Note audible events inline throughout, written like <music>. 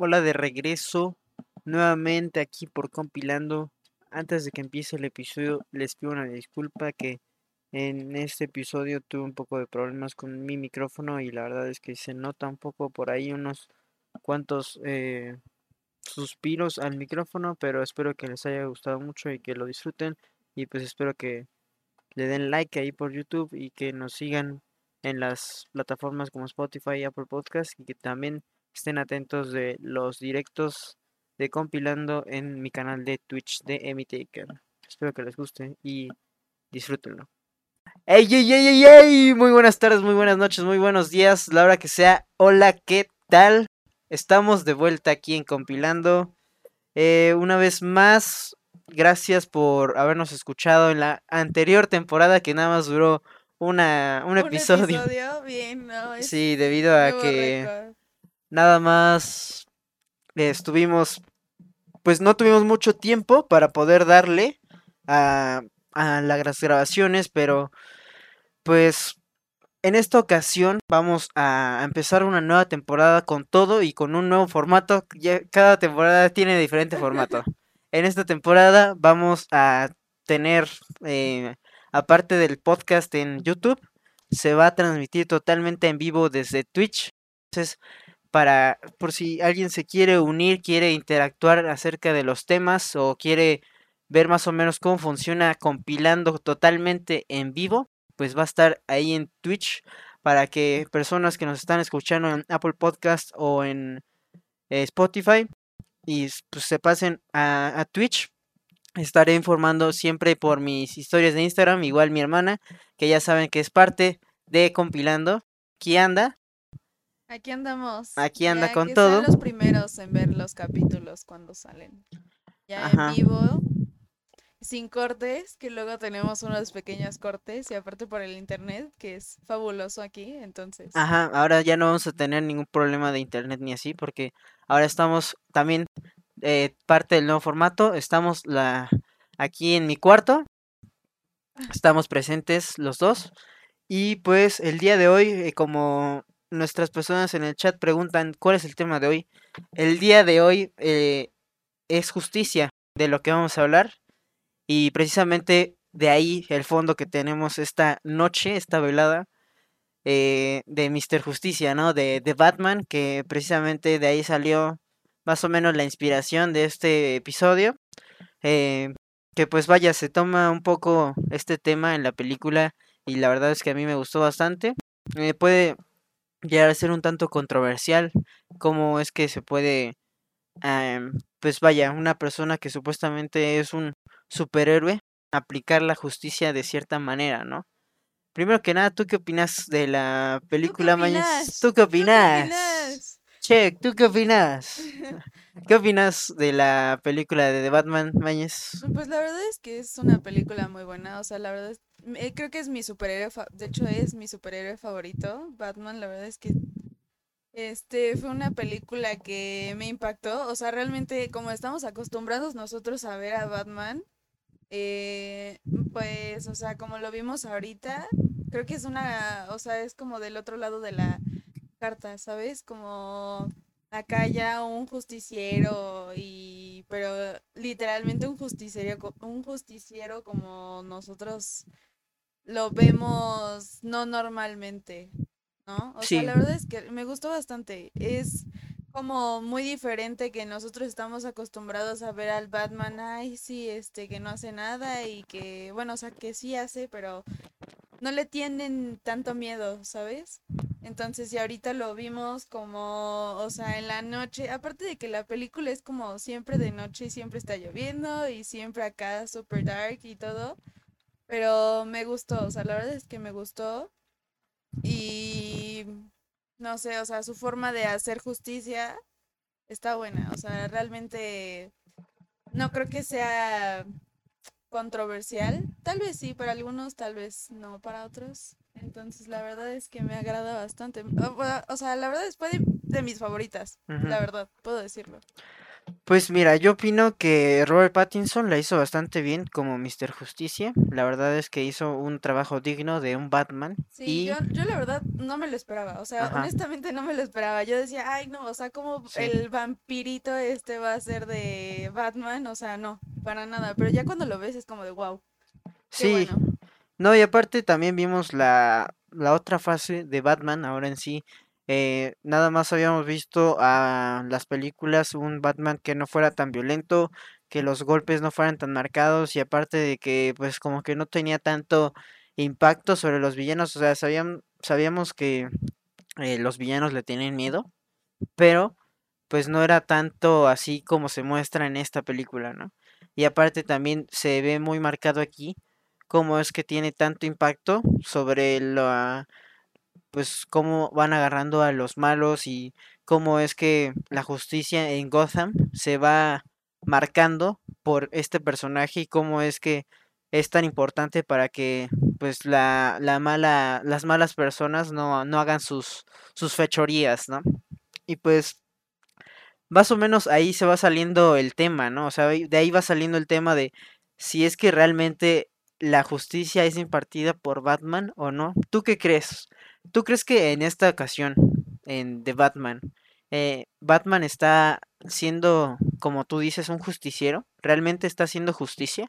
Hola de regreso nuevamente aquí por compilando. Antes de que empiece el episodio les pido una disculpa que en este episodio tuve un poco de problemas con mi micrófono y la verdad es que se nota un poco por ahí unos cuantos eh, suspiros al micrófono, pero espero que les haya gustado mucho y que lo disfruten y pues espero que le den like ahí por YouTube y que nos sigan en las plataformas como Spotify y Apple Podcast y que también estén atentos de los directos de compilando en mi canal de Twitch de Emitaker. Espero que les guste y disfrútenlo. ¡Ey, ey, ey, ey, ey! Muy buenas tardes, muy buenas noches, muy buenos días, la hora que sea. Hola, ¿qué tal? Estamos de vuelta aquí en compilando. Eh, una vez más, gracias por habernos escuchado en la anterior temporada que nada más duró una, un, episodio. Bien, no, <laughs> sí, debido a que nada más estuvimos, pues no tuvimos mucho tiempo para poder darle a, a las grabaciones, pero pues en esta ocasión vamos a empezar una nueva temporada con todo y con un nuevo formato. cada temporada tiene diferente formato. <laughs> en esta temporada vamos a tener, eh, aparte del podcast en YouTube, se va a transmitir totalmente en vivo desde Twitch. Entonces, para por si alguien se quiere unir, quiere interactuar acerca de los temas o quiere ver más o menos cómo funciona compilando totalmente en vivo, pues va a estar ahí en Twitch para que personas que nos están escuchando en Apple Podcast o en eh, Spotify y pues se pasen a, a Twitch. Estaré informando siempre por mis historias de Instagram, igual mi hermana, que ya saben que es parte de compilando. Aquí anda, Aquí andamos. Aquí anda con que todo. Son los primeros en ver los capítulos cuando salen. Ya en vivo, sin cortes, que luego tenemos unos pequeños cortes y aparte por el internet, que es fabuloso aquí, entonces. Ajá, ahora ya no vamos a tener ningún problema de internet ni así, porque ahora estamos también eh, parte del nuevo formato. Estamos la aquí en mi cuarto. Estamos presentes los dos. Y pues el día de hoy, eh, como nuestras personas en el chat preguntan cuál es el tema de hoy. El día de hoy eh, es justicia de lo que vamos a hablar. Y precisamente de ahí el fondo que tenemos esta noche, esta velada eh, de Mr. Justicia, ¿no? De, de Batman, que precisamente de ahí salió más o menos la inspiración de este episodio. Eh, que pues vaya, se toma un poco este tema en la película y la verdad es que a mí me gustó bastante. puede llegar a ser un tanto controversial cómo es que se puede, em, pues vaya, una persona que supuestamente es un superhéroe, aplicar la justicia de cierta manera, ¿no? Primero que nada, ¿tú qué opinas de la película Mañez? ¿Tú qué opinas? Che, ¿tú qué opinas? ¿Qué opinas de la película de The Batman, Mañez? Pues la verdad es que es una película muy buena, o sea, la verdad es eh, creo que es mi superhéroe, de hecho es mi superhéroe favorito, Batman, la verdad es que este fue una película que me impactó, o sea, realmente como estamos acostumbrados nosotros a ver a Batman, eh, pues, o sea, como lo vimos ahorita, creo que es una, o sea, es como del otro lado de la carta, ¿sabes? Como acá ya un justiciero y pero literalmente un justiciero un justiciero como nosotros lo vemos no normalmente, ¿no? O sea, la verdad es que me gustó bastante. Es como muy diferente que nosotros estamos acostumbrados a ver al Batman, ay, sí, este, que no hace nada y que, bueno, o sea, que sí hace, pero no le tienen tanto miedo, ¿sabes? Entonces, y ahorita lo vimos como, o sea, en la noche, aparte de que la película es como siempre de noche y siempre está lloviendo y siempre acá super dark y todo, pero me gustó, o sea, la verdad es que me gustó. Y no sé, o sea, su forma de hacer justicia está buena. O sea, realmente no creo que sea controversial. Tal vez sí, para algunos, tal vez no para otros. Entonces, la verdad es que me agrada bastante. O, sea, la verdad es de, de mis favoritas, la verdad, puedo decirlo. Pues mira, yo opino que Robert Pattinson la hizo bastante bien como Mr. Justicia. La verdad es que hizo un trabajo digno de un Batman. Sí, Y, yo, yo la verdad no me lo esperaba, o sea, ajá, honestamente no me lo esperaba. Yo decía, ay no, o sea, como sí, el vampirito este va a ser de Batman, o sea, no, para nada. Pero ya cuando lo ves es como de wow, sí. bueno. No, y aparte también vimos la, la otra fase de Batman, ahora en sí. Eh, nada más habíamos visto a las películas un Batman que no fuera tan violento, que los golpes no fueran tan marcados y aparte de que pues como que no tenía tanto impacto sobre los villanos, o sea, sabían, sabíamos que eh, los villanos le tienen miedo, pero pues no era tanto así como se muestra en esta película, ¿no? Y aparte también se ve muy marcado aquí cómo es que tiene tanto impacto sobre la, pues cómo van agarrando a los malos y cómo es que la justicia en Gotham se va marcando por este personaje y cómo es que es tan importante para que pues la, la mala, las malas personas no, no hagan sus, sus fechorías, ¿no? Y pues más o menos ahí se va saliendo el tema, ¿no? O sea, de ahí va saliendo el tema de si es que realmente la justicia es impartida por Batman o no. ¿Tú qué crees? ¿Tú crees que en esta ocasión, en The Batman, eh, Batman está siendo, como tú dices, un justiciero? ¿Realmente está haciendo justicia?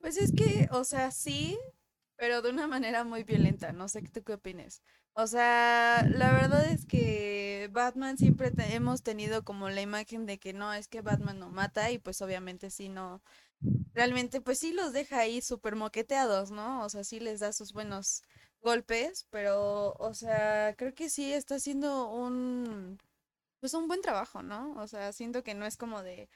Pues es que, o sea, sí, pero de una manera muy violenta, no sé tú qué opines. O sea, la verdad es que Batman siempre hemos tenido como la imagen de que no, es que Batman no mata y pues obviamente sí no, realmente pues sí los deja ahí súper moqueteados, ¿no? O sea, sí les da sus buenos golpes, pero, o sea, creo que sí está haciendo un, pues un buen trabajo, ¿no? O sea, siento que no es como de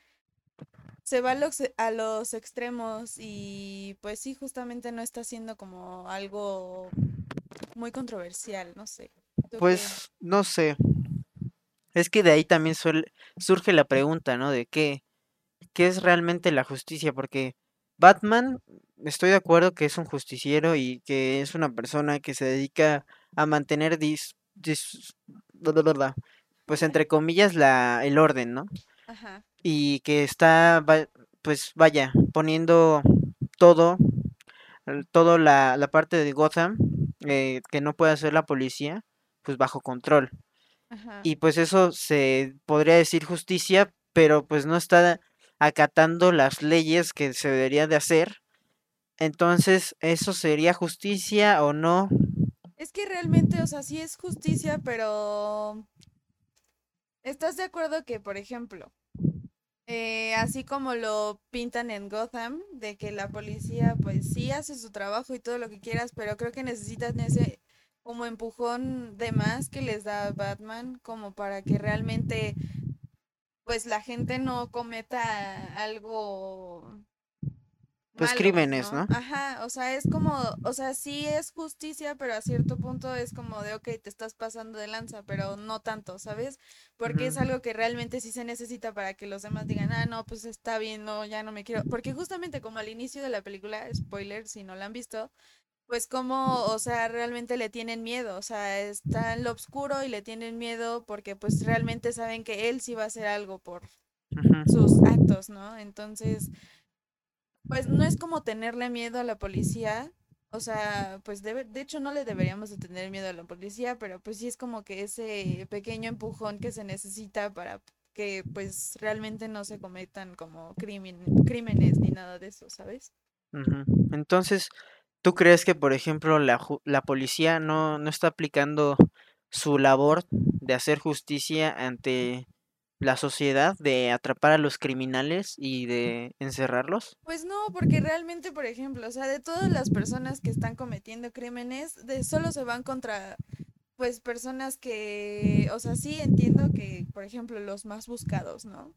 se va a los, extremos y pues sí, justamente no está siendo como algo muy controversial, no sé. Pues no sé. Es que de ahí también suele- surge la pregunta, ¿no? De qué, qué es realmente la justicia, porque Batman, estoy de acuerdo que es un justiciero y que es una persona que se dedica a mantener dis, pues entre comillas la, el orden, ¿no? Ajá, Y que está, pues vaya, poniendo todo, todo la, la parte de Gotham eh, que no puede hacer la policía, pues bajo control. ajá. Y pues eso se podría decir justicia, pero pues no está acatando las leyes que se debería de hacer. Entonces, ¿eso sería justicia o no? Es que realmente, o sea, sí es justicia, pero ¿estás de acuerdo que, por ejemplo, eh, así como lo pintan en Gotham, de que la policía pues sí hace su trabajo y todo lo que quieras, pero creo que necesitan ese como empujón de más que les da Batman como para que realmente pues la gente no cometa algo Pues malo, crímenes, ¿no? ¿no? Ajá, o sea, es como, o sea, sí es justicia, pero a cierto punto es como de, ok, te estás pasando de lanza, pero no tanto, ¿sabes? Porque es algo que realmente sí se necesita para que los demás digan, ah, no, pues está bien, no, ya no me quiero. Porque justamente como al inicio de la película, spoiler, si no la han visto, pues como, o sea, realmente le tienen miedo, o sea, está en lo oscuro y le tienen miedo porque pues realmente saben que él sí va a hacer algo por sus actos, ¿no? Entonces... Pues no es como tenerle miedo a la policía, o sea, pues debe, de hecho no le deberíamos de tener miedo a la policía, pero pues sí es como que ese pequeño empujón que se necesita para que pues realmente no se cometan como crimen, crímenes ni nada de eso, ¿sabes? Entonces, ¿tú crees que, por ejemplo, la, la policía no, no está aplicando su labor de hacer justicia ante la sociedad, de atrapar a los criminales y de encerrarlos? Pues no, porque realmente, por ejemplo, o sea, de todas las personas que están cometiendo crímenes, de solo se van contra pues personas que, o sea, sí entiendo que, por ejemplo, los más buscados, ¿no?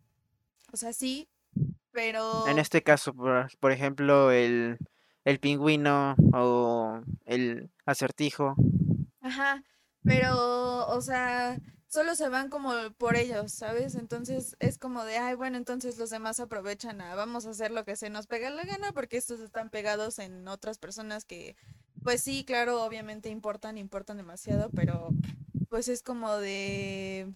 O sea, sí, En pero, este caso, por, por ejemplo, el, el pingüino o el acertijo. ajá, pero, o sea, solo se van como por ellos, ¿sabes? Entonces es como de, ay, bueno, entonces los demás aprovechan a, vamos a hacer lo que se nos pega la gana, porque estos están pegados en otras personas que, pues sí, claro, obviamente importan, importan demasiado, pero pues es como de,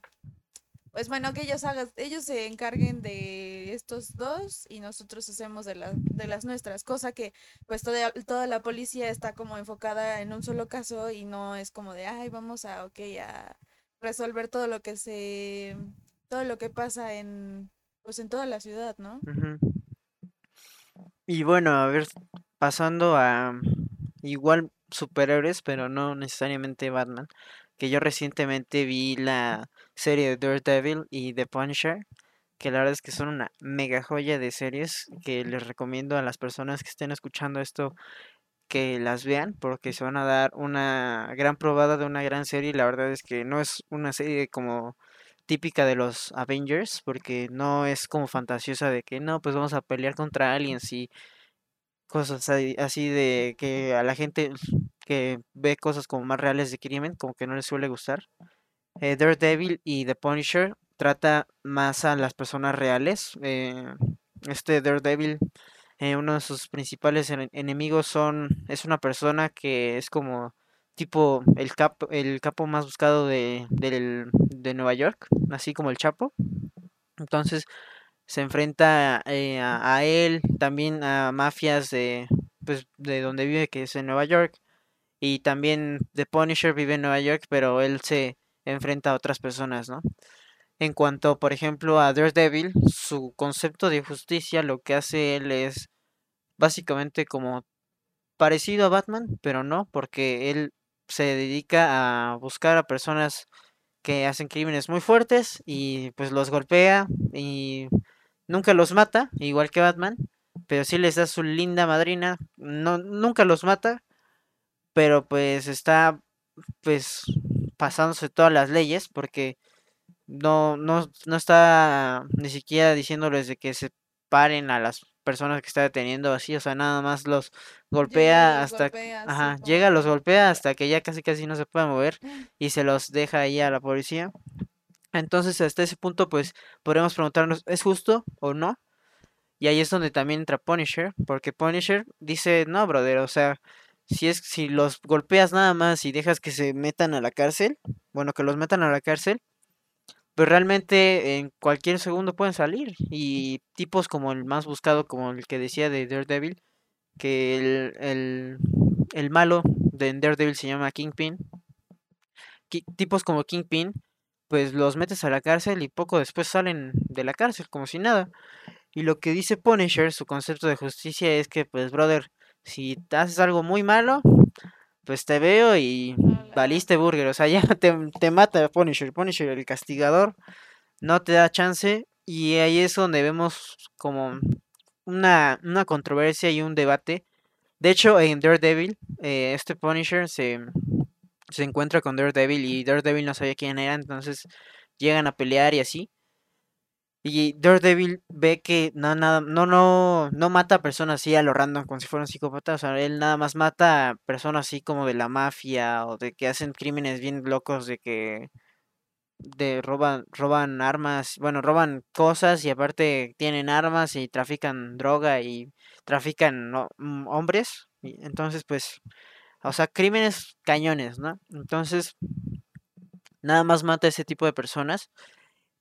pues bueno, que ellos hagan, ellos se encarguen de estos dos y nosotros hacemos de, la, de las nuestras, cosa que pues toda, toda la policía está como enfocada en un solo caso y no es como de, ay, vamos a, ok, a resolver todo lo que se, todo lo que pasa en, pues en toda la ciudad, ¿no? Y bueno, a ver, pasando a igual superhéroes, pero no necesariamente Batman, que yo recientemente vi la serie de Daredevil y The Punisher, que la verdad es que son una mega joya de series que les recomiendo a las personas que estén escuchando esto que las vean porque se van a dar una gran probada de una gran serie. La verdad es que no es una serie como típica de los Avengers porque no es como fantasiosa de que no, pues vamos a pelear contra aliens y cosas así de que a la gente que ve cosas como más reales de crimen como que no les suele gustar. Eh, Daredevil y The Punisher trata más a las personas reales. Eh, este Daredevil, eh, uno de sus principales enemigos son es una persona que es como tipo el capo, el capo más buscado de, de Nueva York, así como el Chapo. Entonces se enfrenta a, a, él, también a mafias de, pues, de donde vive, que es en Nueva York. Y también The Punisher vive en Nueva York, pero él se enfrenta a otras personas, ¿no? En cuanto, por ejemplo, a Daredevil, su concepto de justicia, lo que hace él es básicamente como parecido a Batman, pero no, porque él se dedica a buscar a personas que hacen crímenes muy fuertes y pues los golpea y nunca los mata, igual que Batman, pero sí les da su linda madrina, no nunca los mata, pero pues está pues pasándose todas las leyes porque no, no, no está ni siquiera diciéndoles de que se paren a las personas que está deteniendo así, o sea, nada más los golpea hasta ajá, llega, los golpea hasta que ya casi casi no se puede mover y se los deja ahí a la policía. Entonces, hasta ese punto pues podemos preguntarnos, ¿es justo o no? Y ahí es donde también entra Punisher, porque Punisher dice, "No, brother, o sea, si es si los golpeas nada más y dejas que se metan a la cárcel, bueno, que los metan a la cárcel, pues realmente en cualquier segundo pueden salir. Y tipos como el más buscado, como el que decía de Daredevil, que el, el, el malo de Daredevil se llama Kingpin. tipos como Kingpin, pues los metes a la cárcel y poco después salen de la cárcel, como si nada. Y lo que dice Punisher, su concepto de justicia es que, pues, brother, si haces algo muy malo, pues te veo y valiste burger. O sea, ya <laughs> te, te mata Punisher. Punisher, el castigador, no te da chance. Y ahí es donde vemos como una, una controversia y un debate. De hecho, en Daredevil, eh, este Punisher se, se encuentra con Daredevil y Daredevil no sabía quién era, entonces llegan a pelear y así. Y Daredevil ve que no, nada, no, no, no mata a personas así a lo random, como si fuera un psicópata. O sea, él nada más mata a personas así como de la mafia o de que hacen crímenes bien locos, de que de roban, roban armas, bueno, roban cosas y aparte tienen armas y trafican droga y trafican mm, hombres. Y entonces, pues, o sea, crímenes cañones, ¿no? Entonces, nada más mata a ese tipo de personas.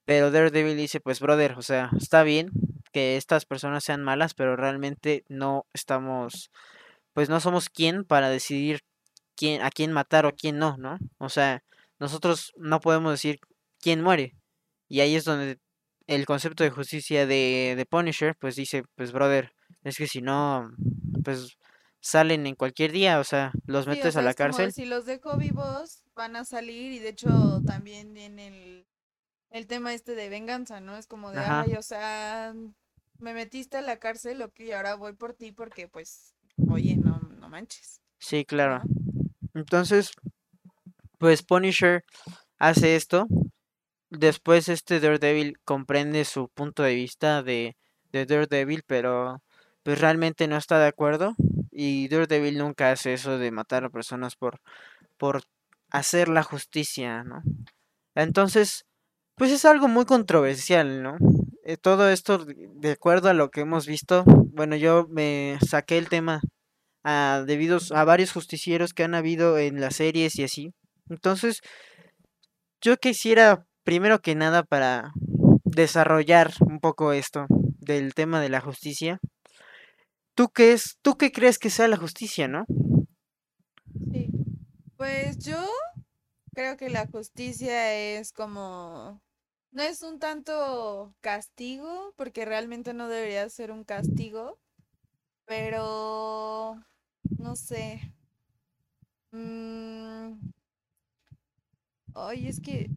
Pero Daredevil dice, pues brother, o sea, está bien que estas personas sean malas, pero realmente no estamos, pues no somos quien para decidir quién, a quién matar o quién no, ¿no? O sea, nosotros no podemos decir quién muere. Y ahí es donde el concepto de justicia de, de Punisher, pues dice, pues brother, es que si no, pues salen en cualquier día, o sea, los metes a la cárcel. si los dejo vivos, van a salir y de hecho también en el el tema este de venganza, ¿no? Es como de, ay, o sea, me metiste a la cárcel, ok, ahora voy por ti porque, pues, oye, no, no manches. Sí, claro. Entonces, pues Punisher hace esto. Después este Daredevil comprende su punto de vista de, de Daredevil, pero pues realmente no está de acuerdo. Y Daredevil nunca hace eso de matar a personas por, por hacer la justicia, ¿no? Entonces, pues es algo muy controversial, ¿no? Eh, todo esto, de acuerdo a lo que hemos visto, bueno, yo me saqué el tema a, debido a varios justicieros que han habido en las series y así. Entonces, yo quisiera primero que nada para desarrollar un poco esto del tema de la justicia. ¿Tú qué es, tú qué crees que sea la justicia, no? Sí. Pues yo creo que la justicia es como no es un tanto castigo, porque realmente no debería ser un castigo, pero no sé. Mm, Ay, es que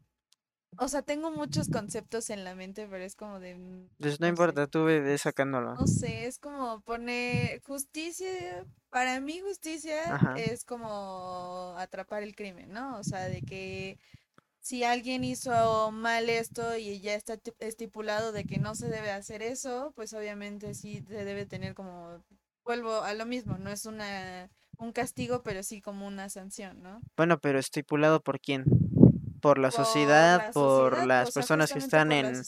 O sea, tengo muchos conceptos en la mente, pero es como de, mm, Pues no importa, tú ve sacándolo. no sé, es como poner justicia, para mí justicia Ajá. es como atrapar el crimen, ¿no? O sea, de que si alguien hizo mal esto y ya está ti- estipulado de que no se debe hacer eso, pues obviamente sí se debe tener como, vuelvo a lo mismo, no es una, un castigo, pero sí como una sanción, ¿no? Bueno, pero estipulado por quién? Por la Por sociedad, la por sociedad, las personas que están en,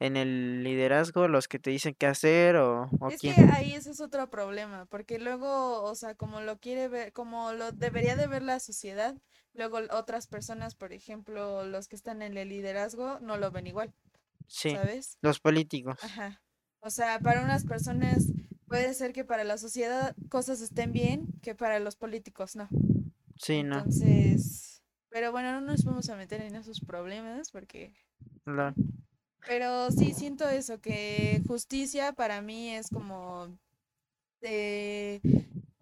en el liderazgo, los que te dicen qué hacer o, o Es que quién. ahí ese es otro problema, porque luego, o sea, como lo quiere ver, como lo debería de ver la sociedad, luego otras personas, por ejemplo, los que están en el liderazgo, no lo ven igual, Sí, ¿sabes? los políticos. Ajá. O sea, para unas personas puede ser que para la sociedad cosas estén bien, que para los políticos no. Sí, no. Entonces, pero bueno, no nos vamos a meter en esos problemas porque lo- Pero sí siento eso, que justicia para mí es como eh,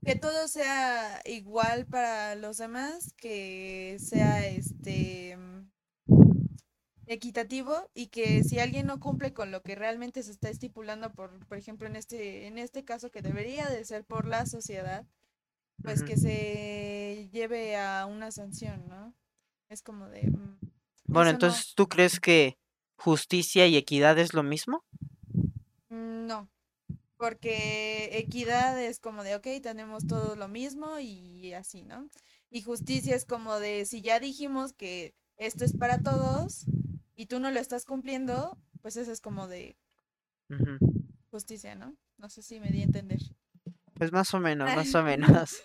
que todo sea igual para los demás, que sea este mm, equitativo y que si alguien no cumple con lo que realmente se está estipulando por, por ejemplo, en este, en este caso que debería de ser por la sociedad, pues que se lleve a una sanción, ¿no? Es como de mm, Bueno, eso no, entonces, ¿tú crees que justicia y equidad es lo mismo? mm, no. Porque equidad es como de, ok, tenemos todo lo mismo y así, ¿no? Y justicia es como de, si ya dijimos que esto es para todos y tú no lo estás cumpliendo, pues eso es como de justicia, ¿no? No sé si me di a entender. Pues más o menos, <laughs> más o menos.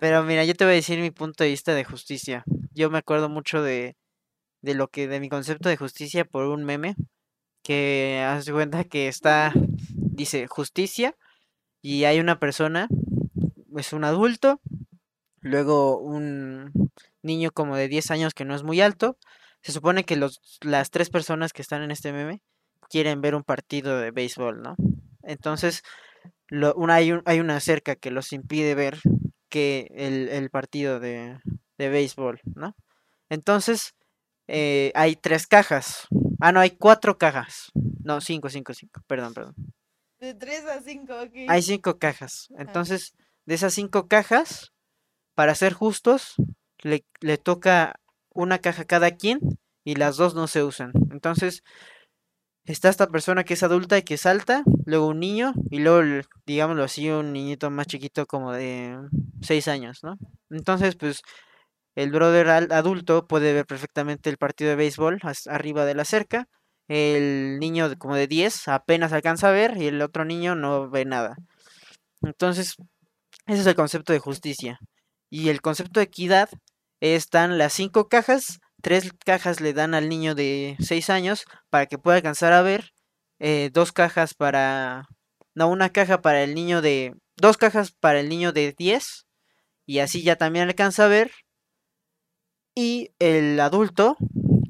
Pero mira, yo te voy a decir mi punto de vista de justicia. Yo me acuerdo mucho de, de lo que, de mi concepto de justicia por un meme que hace cuenta que está, dice justicia y hay una persona, es un adulto, luego un niño como de 10 años que no es muy alto. Se supone que los, las tres personas que están en este meme quieren ver un partido de béisbol, ¿no? Entonces, una, hay, un- hay una cerca que los impide ver que el, partido de, de béisbol, ¿no? Entonces, eh, hay tres cajas. Ah, no, hay cuatro cajas. No, cinco, cinco, cinco. Perdón, perdón. De 3 a 5, Hay ok. cinco cajas. Ajá. Entonces, de esas cinco cajas, para ser justos, le, le toca una caja a cada quien y las dos no se usan. Entonces, está esta persona que es adulta y que salta, luego un niño y luego, digámoslo así, un niñito más chiquito como de seis años, ¿no? Entonces, pues el brother adulto puede ver perfectamente el partido de béisbol arriba de la cerca. El niño como de 10 apenas alcanza a ver y el otro niño no ve nada. Entonces, ese es el concepto de justicia. Y el concepto de equidad están las cinco cajas, tres cajas le dan al niño de 6 años para que pueda alcanzar a ver, eh, dos cajas para, no, una caja para el niño de, dos cajas para el niño de 10 y así ya también alcanza a ver y el adulto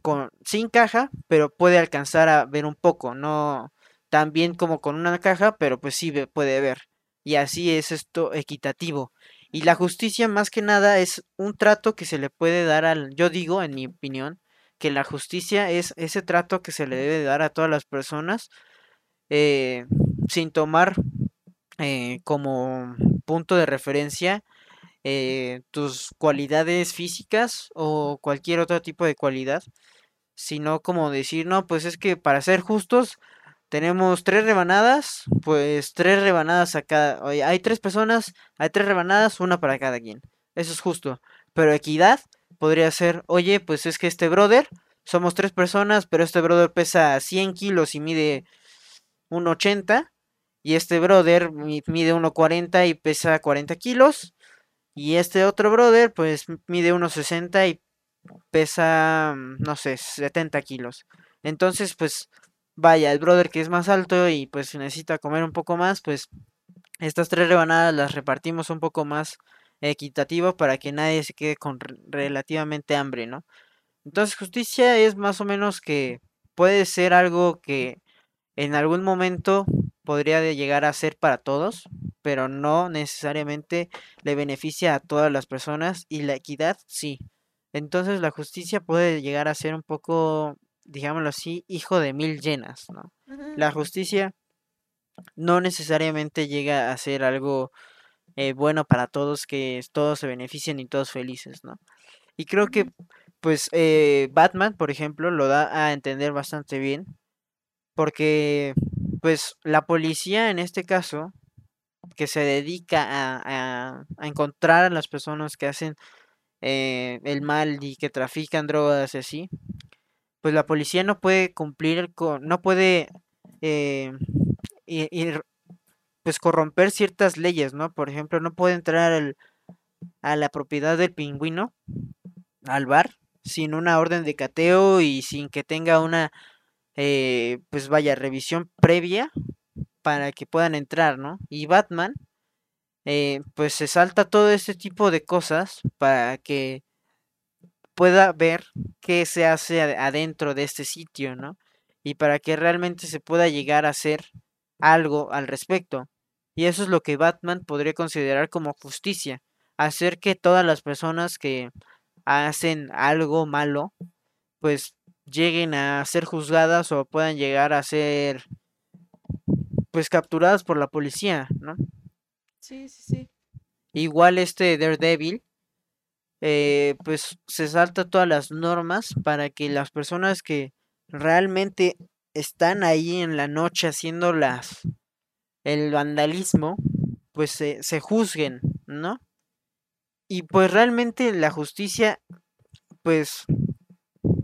con sin caja, pero puede alcanzar a ver un poco, no tan bien como con una caja, pero pues sí puede ver. Y así es esto equitativo. Y la justicia más que nada es un trato que se le puede dar al, yo digo, en mi opinión, que la justicia es ese trato que se le debe dar a todas las personas eh, sin tomar eh, como punto de referencia eh, tus cualidades físicas o cualquier otro tipo de cualidad, sino como decir, no, pues es que para ser justos tenemos tres rebanadas, pues tres rebanadas a cada, hay tres personas, hay tres rebanadas, una para cada quien. Eso es justo. Pero equidad podría ser, oye, pues es que este brother, somos tres personas, pero este brother pesa 100 kilos y mide 1,80 y este brother mi- mide 1,40 y pesa 40 kilos. Y este otro brother, pues mide 1,60 y pesa, mm, no sé, 70 kilos. Entonces, pues, vaya, el brother que es más alto y pues necesita comer un poco más, pues estas tres rebanadas las repartimos un poco más equitativo para que nadie se quede con relativamente hambre, ¿no? Entonces, justicia es más o menos que puede ser algo que en algún momento podría llegar a ser para todos, pero no necesariamente le beneficia a todas las personas y la equidad sí. Entonces la justicia puede llegar a ser un poco, digámoslo así, hijo de mil llenas, ¿no? La justicia no necesariamente llega a ser algo eh, bueno para todos, que todos se beneficien y todos felices, ¿no? Y creo que, pues, eh, Batman, por ejemplo, lo da a entender bastante bien, porque, pues, la policía en este caso, que se dedica a, a encontrar a las personas que hacen eh, el mal y que trafican drogas y así, pues la policía no puede cumplir con, no puede eh, ir, pues corromper ciertas leyes, ¿no? Por ejemplo, no puede entrar a la propiedad del pingüino, al bar, sin una orden de cateo y sin que tenga una, eh, pues vaya, revisión previa para que puedan entrar, ¿no? Y Batman eh, pues se salta todo este tipo de cosas para que pueda ver qué se hace adentro de este sitio, ¿no? Y para que realmente se pueda llegar a hacer algo al respecto. Y eso es lo que Batman podría considerar como justicia, hacer que todas las personas que hacen algo malo, pues lleguen a ser juzgadas o puedan llegar a ser pues capturadas por la policía, ¿no? Sí, sí, sí. Igual este Daredevil, eh, pues se salta todas las normas para que las personas que realmente están ahí en la noche haciendo las el vandalismo, pues se, se juzguen, ¿no? Y pues realmente la justicia, pues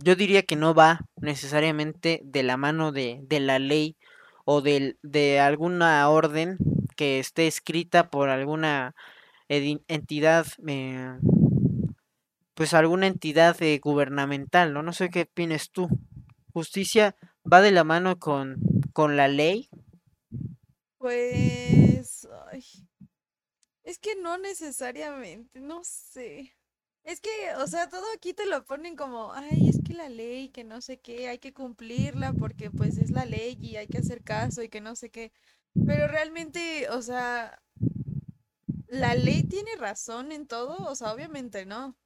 yo diría que no va necesariamente de la mano de, de la ley o de, de alguna orden que esté escrita por alguna entidad, eh, pues alguna entidad eh, gubernamental, ¿no? No sé qué opinas tú. ¿Justicia va de la mano con, con la ley? Pues... es que no necesariamente, no sé. Es que, o sea, todo aquí te lo ponen como, ay, es que la ley, que no sé qué, hay que cumplirla porque pues es la ley y hay que hacer caso y que no sé qué. Pero realmente, o sea, ¿la ley tiene razón en todo? O sea, obviamente no.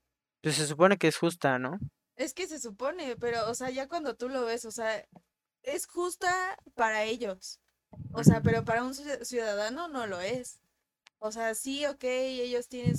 Pues se supone que es justa, ¿no? Es que se supone, pero, o sea, ya cuando tú lo ves, o sea, es justa para ellos. O sea, pero para un ciudadano no lo es. O sea, sí, ok, ellos tienen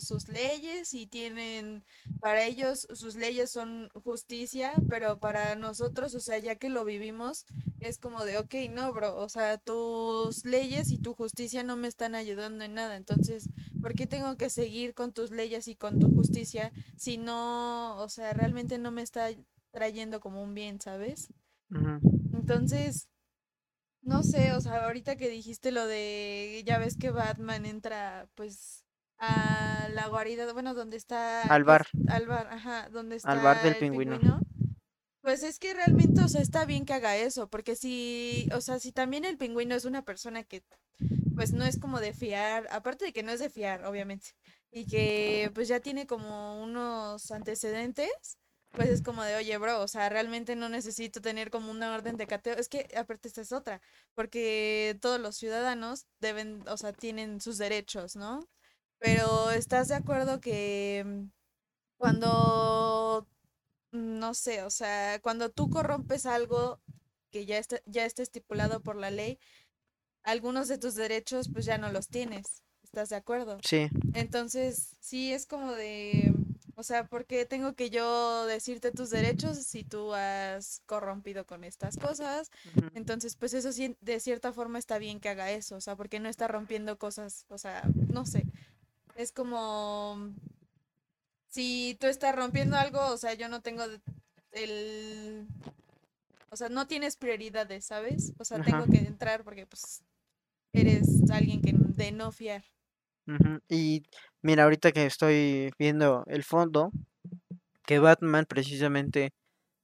sus leyes y tienen, para ellos sus leyes son justicia, pero para nosotros, o sea, ya que lo vivimos, es como de, ok, no, bro, o sea, tus leyes y tu justicia no me están ayudando en nada, entonces, ¿por qué tengo que seguir con tus leyes y con tu justicia si no, o sea, realmente no me está trayendo como un bien, ¿sabes? Entonces, no sé, o sea, ahorita que dijiste lo de, ya ves que Batman entra, pues, a la guarida, bueno, donde está... Al bar. al bar, ajá, donde está... Al bar del pingüino. Pues es que realmente, o sea, está bien que haga eso, porque si, o sea, si también el pingüino es una persona que, pues, no es como de fiar, aparte de que no es de fiar, obviamente, y que, pues, ya tiene como unos antecedentes, pues es como de, oye, bro, o sea, realmente no necesito tener como una orden de cateo. Es que aparte esta es otra, porque todos los ciudadanos deben, o sea, tienen sus derechos, ¿no? Pero ¿estás de acuerdo que mm, cuando, no sé, o sea, cuando tú corrompes algo que ya está, ya está estipulado por la ley, algunos de tus derechos pues ya no los tienes. ¿Estás de acuerdo? Sí. Entonces, sí, es como de o sea, ¿por qué tengo que yo decirte tus derechos si tú has corrompido con estas cosas? Entonces, pues eso sí, de cierta forma está bien que haga eso, o sea, porque no está rompiendo cosas, o sea, no sé. Es como, si tú estás rompiendo algo, o sea, yo no tengo el... O sea, no tienes prioridades, ¿sabes? O sea, tengo que entrar porque pues eres alguien que de no fiar. Y mira, ahorita que estoy viendo el fondo, que Batman precisamente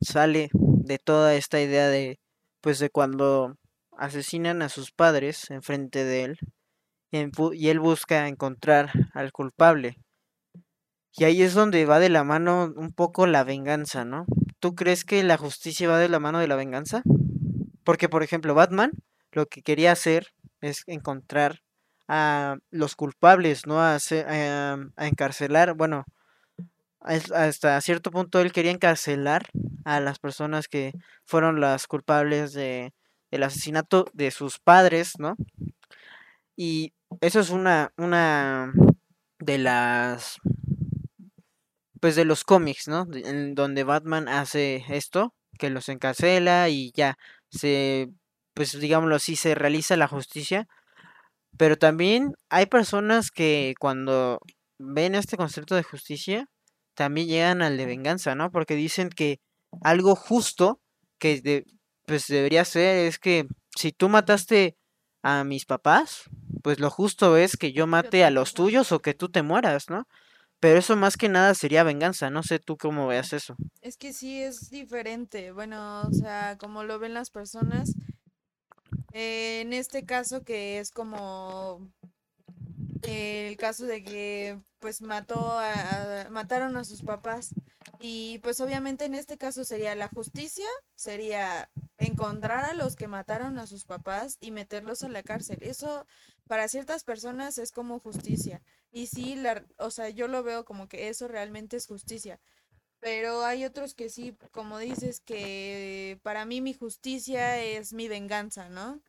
sale de toda esta idea de, pues de cuando asesinan a sus padres enfrente de él y él busca encontrar al culpable. Y ahí es donde va de la mano un poco la venganza, ¿no? ¿Tú crees que la justicia va de la mano de la venganza? Porque, por ejemplo, Batman lo que quería hacer es encontrar a los culpables, ¿no? A, encarcelar, bueno, hasta cierto punto él quería encarcelar a las personas que fueron las culpables de el asesinato de sus padres, ¿no? Y eso es una, una de las, pues de los cómics, ¿no? En donde Batman hace esto, que los encarcela y ya se, pues digámoslo así, se realiza la justicia. Pero también hay personas que cuando ven este concepto de justicia, también llegan al de venganza, ¿no? Porque dicen que algo justo que de, pues debería ser es que si tú mataste a mis papás, pues lo justo es que yo mate a los tuyos o que tú te mueras, ¿no? Pero eso más que nada sería venganza, no sé tú cómo veas eso. Es que sí es diferente, bueno, o sea, como lo ven las personas, eh, en este caso que es como el caso de que pues mató a, mataron a sus papás y pues obviamente en este caso sería la justicia sería encontrar a los que mataron a sus papás y meterlos a la cárcel. Eso para ciertas personas es como justicia. Y sí la o sea yo lo veo como que eso realmente es justicia. Pero hay otros que sí como dices que para mí mi justicia es mi venganza no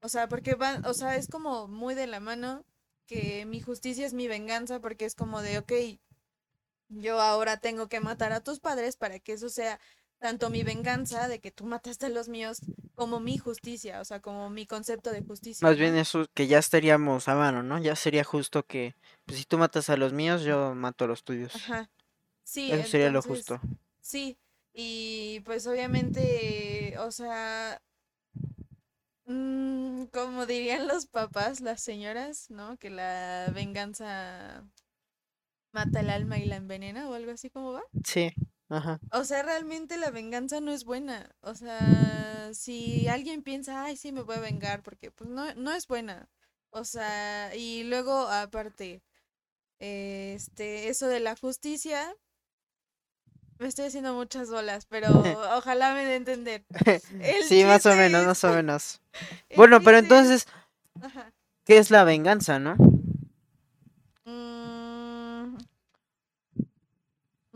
o sea porque van o sea es como muy de la mano que mi justicia es mi venganza porque es como de, ok, yo ahora tengo que matar a tus padres para que eso sea tanto mi venganza de que tú mataste a los míos como mi justicia, o sea, como mi concepto de justicia. Más bien eso que ya estaríamos a mano, ¿no? Ya sería justo que pues, si tú matas a los míos, yo mato a los tuyos. Ajá. Sí. Eso sería lo justo. Sí, y pues obviamente, o sea, Mm, como dirían los papás, las señoras, ¿no? Que la venganza mata el alma y la envenena o algo así como va. Sí, ajá. O sea, realmente la venganza no es buena. O sea, si alguien piensa, ay, sí, me voy a vengar, porque pues no, no es buena. O sea, y luego aparte, este, eso de la justicia, me estoy haciendo muchas bolas, pero <laughs> ojalá me dé entender. <laughs> sí, más o menos, más o menos. <laughs> bueno, pero entonces, ¿qué es la venganza, no? Mm,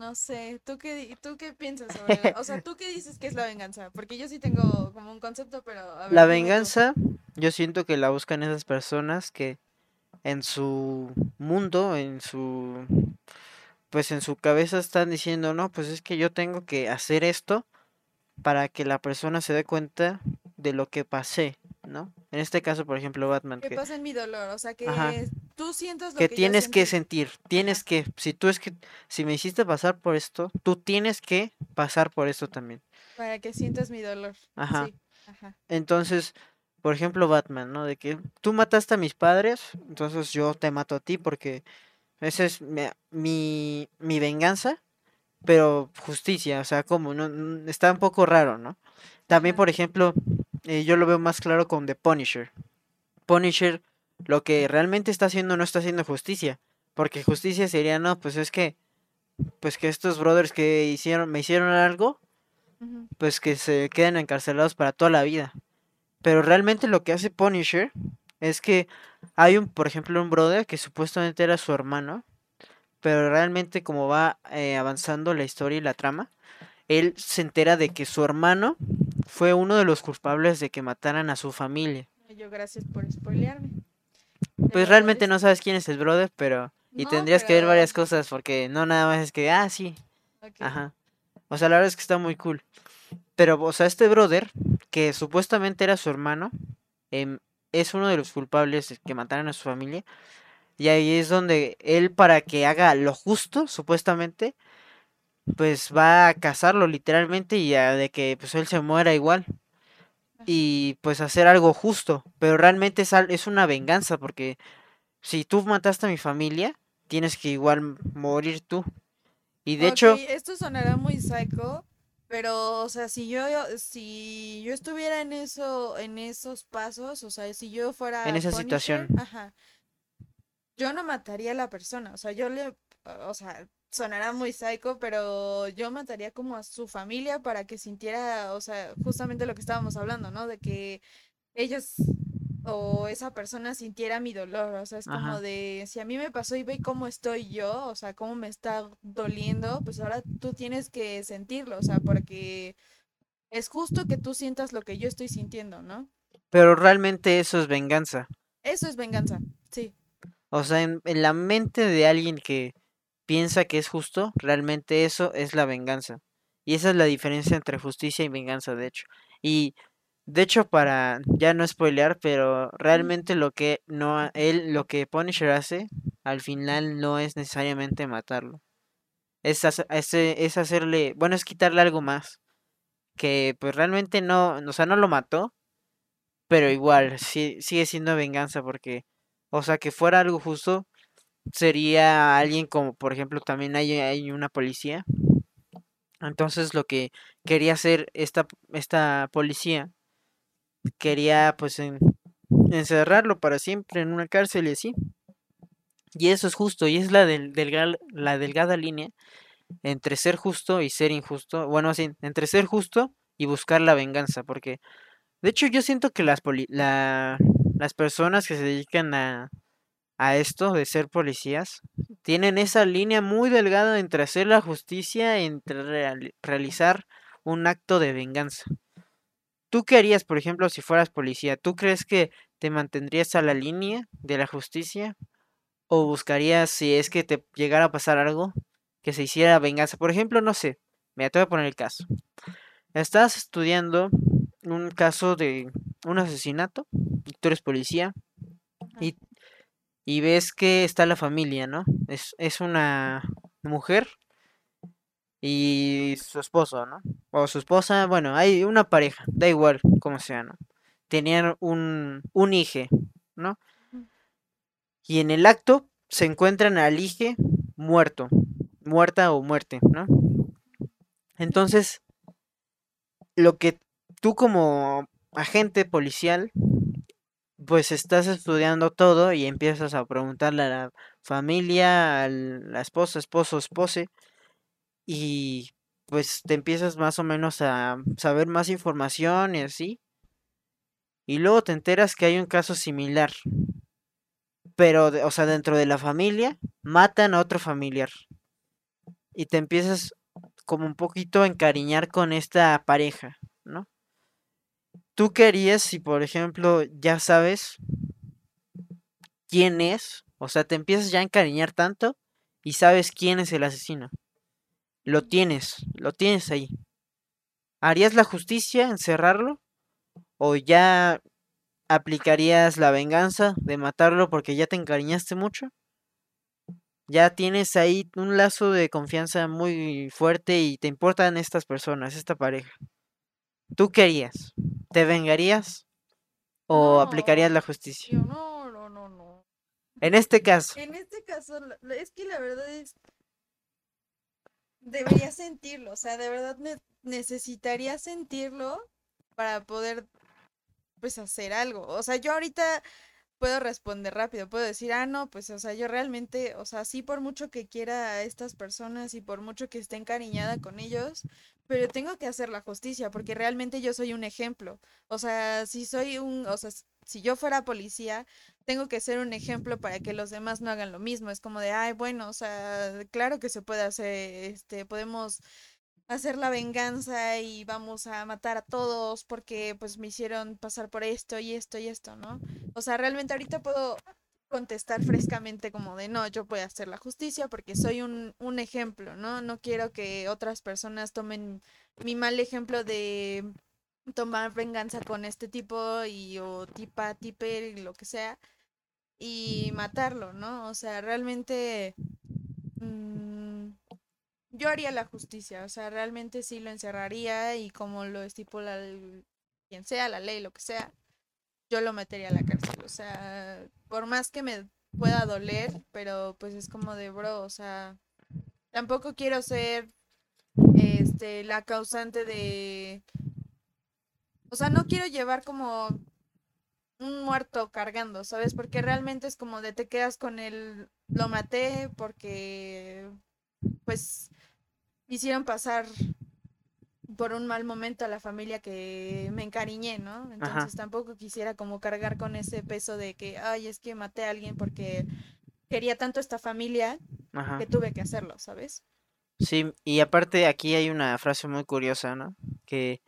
no sé, ¿tú qué, ¿tú qué piensas sobre O sea, <laughs> ¿tú qué dices que es la venganza? Porque yo sí tengo como un concepto, pero... la venganza, yo siento que la buscan esas personas que en su mundo, en su pues en su cabeza están diciendo, no, pues es que yo tengo que hacer esto para que la persona se dé cuenta de lo que pasé, ¿no? En este caso, por ejemplo, Batman. Que, pasa en mi dolor, o sea, que tú sientes lo que, que tienes que sentir, tienes que, si tú es que, si me hiciste pasar por esto, tú tienes que pasar por esto también. Para que sientas mi dolor. Ajá. Ajá. Entonces, por ejemplo, Batman, ¿no? De que tú mataste a mis padres, entonces yo te mato a ti porque esa es mi, mi, venganza, pero justicia, o sea, como, no, está un poco raro, ¿no? También, por ejemplo, eh, yo lo veo más claro con The Punisher. Punisher lo que realmente está haciendo no está haciendo justicia, porque justicia sería, no, pues es que, pues que estos brothers que hicieron, me hicieron algo, pues que se queden encarcelados para toda la vida. Pero realmente lo que hace Punisher es que hay un, por ejemplo, un brother que supuestamente era su hermano, pero realmente como va eh, avanzando la historia y la trama, él se entera de que su hermano fue uno de los culpables de que mataran a su familia. Yo gracias por spoilearme. Pues realmente no sabes quién es el brother, pero... Y tendrías que ver varias cosas porque no nada más es que, ah, sí. Ajá. O sea, la verdad es que está muy cool. Pero, o sea, este brother, que supuestamente era su hermano, eh, es uno de los culpables que mataron a su familia. Y ahí es donde él, para que haga lo justo, supuestamente, pues va a cazarlo literalmente y a de que pues él se muera igual. Y pues hacer algo justo. Pero realmente es, es una venganza porque si tú mataste a mi familia, tienes que igual morir tú. Y de hecho... Esto sonará muy psycho, pero, o sea, si yo, si yo estuviera en eso, en esos pasos, o sea, si yo fuera... En esa situación. Ajá. Yo no mataría a la persona, o sea, yo le, o sea, sonará muy psycho, pero yo mataría como a su familia para que sintiera, o sea, justamente lo que estábamos hablando, ¿no? De que ellos o esa persona sintiera mi dolor, o sea, es como de, si a mí me pasó y ve cómo estoy yo, o sea, cómo me está doliendo, pues ahora tú tienes que sentirlo, o sea, porque es justo que tú sientas lo que yo estoy sintiendo, ¿no? Pero realmente eso es venganza. Eso es venganza, sí. O sea, en, en la mente de alguien que piensa que es justo, realmente eso es la venganza. Y esa es la diferencia entre justicia y venganza, de hecho. Y de hecho, para ya no spoilear, pero realmente lo que no él lo que Punisher hace al final no es necesariamente matarlo. Es, es, hacerle, bueno, es quitarle algo más. Que pues realmente no, o sea, no lo mató, pero igual sí, sigue siendo venganza porque, o sea, que fuera algo justo, sería alguien como, por ejemplo, también hay, hay una policía. Entonces lo que quería hacer esta, esta policía quería pues encerrarlo para siempre en una cárcel y así. Y eso es justo, y es la, del, la delgada línea entre ser justo y ser injusto. Bueno, así, entre ser justo y buscar la venganza, porque de hecho yo siento que las, la, las personas que se dedican a, a esto de ser policías tienen esa línea muy delgada entre hacer la justicia y entre realizar un acto de venganza. ¿Tú qué harías, por ejemplo, si fueras policía? ¿Tú crees que te mantendrías a la línea de la justicia? ¿O buscarías, si es que te llegara a pasar algo, que se hiciera venganza? Por ejemplo, no sé, me te voy a poner el caso. Estás estudiando un caso de un asesinato, tú eres policía, y, y ves que está la familia, ¿no? Es, es una mujer y su esposo, ¿no? O su esposa, bueno, hay una pareja, da igual cómo sea, ¿no? Tenían un, un hijo, ¿no? Y en el acto se encuentran al hijo muerto, muerta o muerte, ¿no? Entonces, lo que tú como agente policial, pues estás estudiando todo y empiezas a preguntarle a la familia, a la esposa, esposo, espose, y pues te empiezas más o menos a saber más información y así. Y luego te enteras que hay un caso similar. Pero, o sea, dentro de la familia, matan a otro familiar. Y te empiezas como un poquito a encariñar con esta pareja, ¿no? ¿Tú querías si, por ejemplo, ya sabes quién es? O sea, te empiezas ya a encariñar tanto y sabes quién es el asesino lo tienes, lo tienes ahí. ¿Harías la justicia encerrarlo? ¿O ya aplicarías la venganza de matarlo porque ya te encariñaste mucho? Ya tienes ahí un lazo de confianza muy fuerte y te importan estas personas, esta pareja. ¿Tú qué harías? ¿Te vengarías? ¿O aplicarías la justicia? no, no, no, no. En este caso. En este caso, es que la verdad es debería sentirlo, o sea, de verdad necesitaría sentirlo para poder, pues, hacer algo. O sea, yo ahorita puedo responder rápido, puedo decir, ah, no, pues, o sea, yo realmente, o sea, sí por mucho que quiera a estas personas y por mucho que esté encariñada con ellos, pero tengo que hacer la justicia porque realmente yo soy un ejemplo. O sea, si soy un, o sea, si yo fuera policía, tengo que ser un ejemplo para que los demás no hagan lo mismo. Es como de, ay, bueno, o sea, claro que se puede hacer, este, podemos hacer la venganza y vamos a matar a todos porque pues me hicieron pasar por esto y esto y esto, ¿no? O sea, realmente ahorita puedo contestar frescamente como de no, yo voy a hacer la justicia porque soy un, un ejemplo, ¿no? No quiero que otras personas tomen mi mal ejemplo de tomar venganza con este tipo y o tipa, tiper y lo que sea y matarlo, ¿no? O sea, realmente mm, yo haría la justicia, o sea, realmente sí lo encerraría y como lo estipula quien sea, la ley, lo que sea, yo lo metería a la cárcel, o sea, por más que me pueda doler, pero pues es como de, bro, o sea, tampoco quiero ser este la causante de o sea, no quiero llevar como un muerto cargando, ¿sabes? Porque realmente es como de te quedas con el lo maté porque pues hicieron pasar por un mal momento a la familia que me encariñé, ¿no? Entonces tampoco quisiera como cargar con ese peso de que, ay, es que maté a alguien porque quería tanto esta familia que tuve que hacerlo, ¿sabes? Sí, y aparte aquí hay una frase muy curiosa, ¿no? Que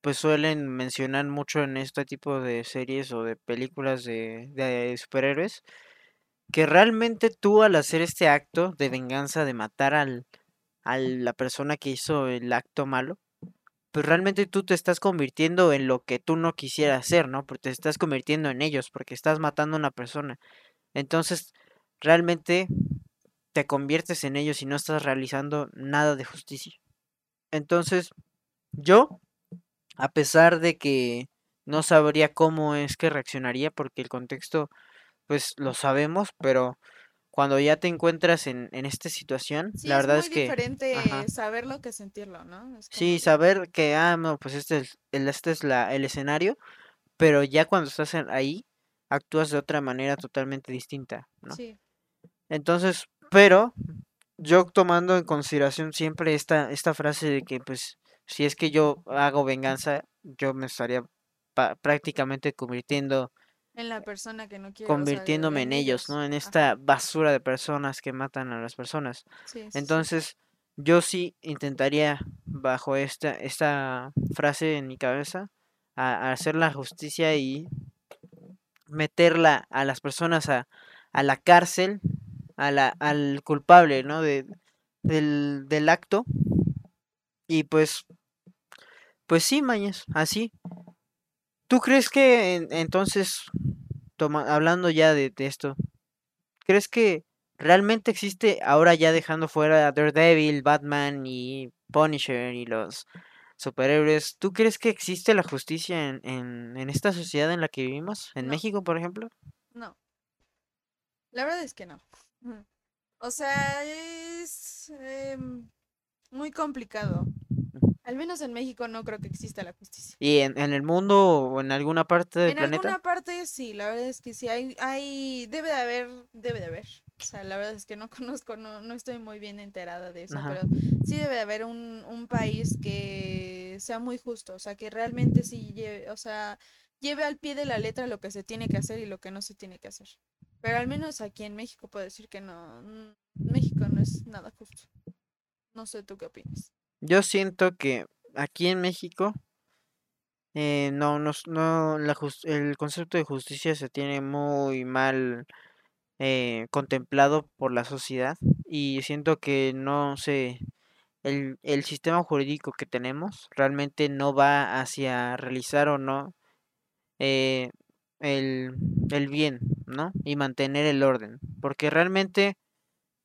pues suelen mencionar mucho en este tipo de series o de películas de, de superhéroes, que realmente tú al hacer este acto de venganza, de matar al, a la persona que hizo el acto malo, pues realmente tú te estás convirtiendo en lo que tú no quisieras hacer, ¿no? Porque te estás convirtiendo en ellos, porque estás matando a una persona. Entonces, realmente te conviertes en ellos y no estás realizando nada de justicia. Entonces, yo, a pesar de que no sabría cómo es que reaccionaría, porque el contexto, pues lo sabemos, pero cuando ya te encuentras en, en esta situación, la verdad es, que... Es diferente saberlo que sentirlo, ¿no? Sí, saber que, ah, no, pues este es, el, este es la, el escenario, pero ya cuando estás ahí, actúas de otra manera totalmente distinta, ¿no? Sí. Entonces, pero yo tomando en consideración siempre esta, esta frase de que, pues, si es que yo hago venganza, yo me estaría prácticamente convirtiendo en la persona que no quiere. Convirtiéndome en, ellos, ¿no? En esta basura de personas que matan a las personas. Entonces, yo sí intentaría, bajo esta, esta frase en mi cabeza, a, hacer la justicia y meterla a las personas a, a la cárcel, a la, al culpable, ¿no? De, del, del acto. Y pues, pues sí, Mañez, así. ¿Tú crees que entonces, hablando ya de, esto, crees que realmente existe, ahora ya dejando fuera a Daredevil, Batman y Punisher y los superhéroes, ¿tú crees que existe la justicia en, en, esta sociedad en la que vivimos? ¿En México, por ejemplo? No. La verdad es que no. O sea, es em, muy complicado. Al menos en México no creo que exista la justicia. ¿Y en, el mundo o en alguna parte del planeta? En alguna parte sí, la verdad es que sí, hay, hay, debe de haber, debe de haber. O sea, la verdad es que no <laughs> conozco, no, no estoy muy bien enterada de eso, pero sí debe de haber un, un país que sea muy justo, o sea, que realmente sí lleve, o sea, lleve al pie de la letra lo que se tiene que hacer y lo que no se tiene que hacer. Pero al menos aquí en México puedo decir que no, México no es nada justo. No sé tú qué opinas. Yo siento que aquí en México eh, no, no, no la el concepto de justicia se tiene muy mal eh, contemplado por la sociedad y siento que no sé el, el sistema jurídico que tenemos realmente no va hacia realizar o no eh, el, el bien, ¿no? Y mantener el orden, porque realmente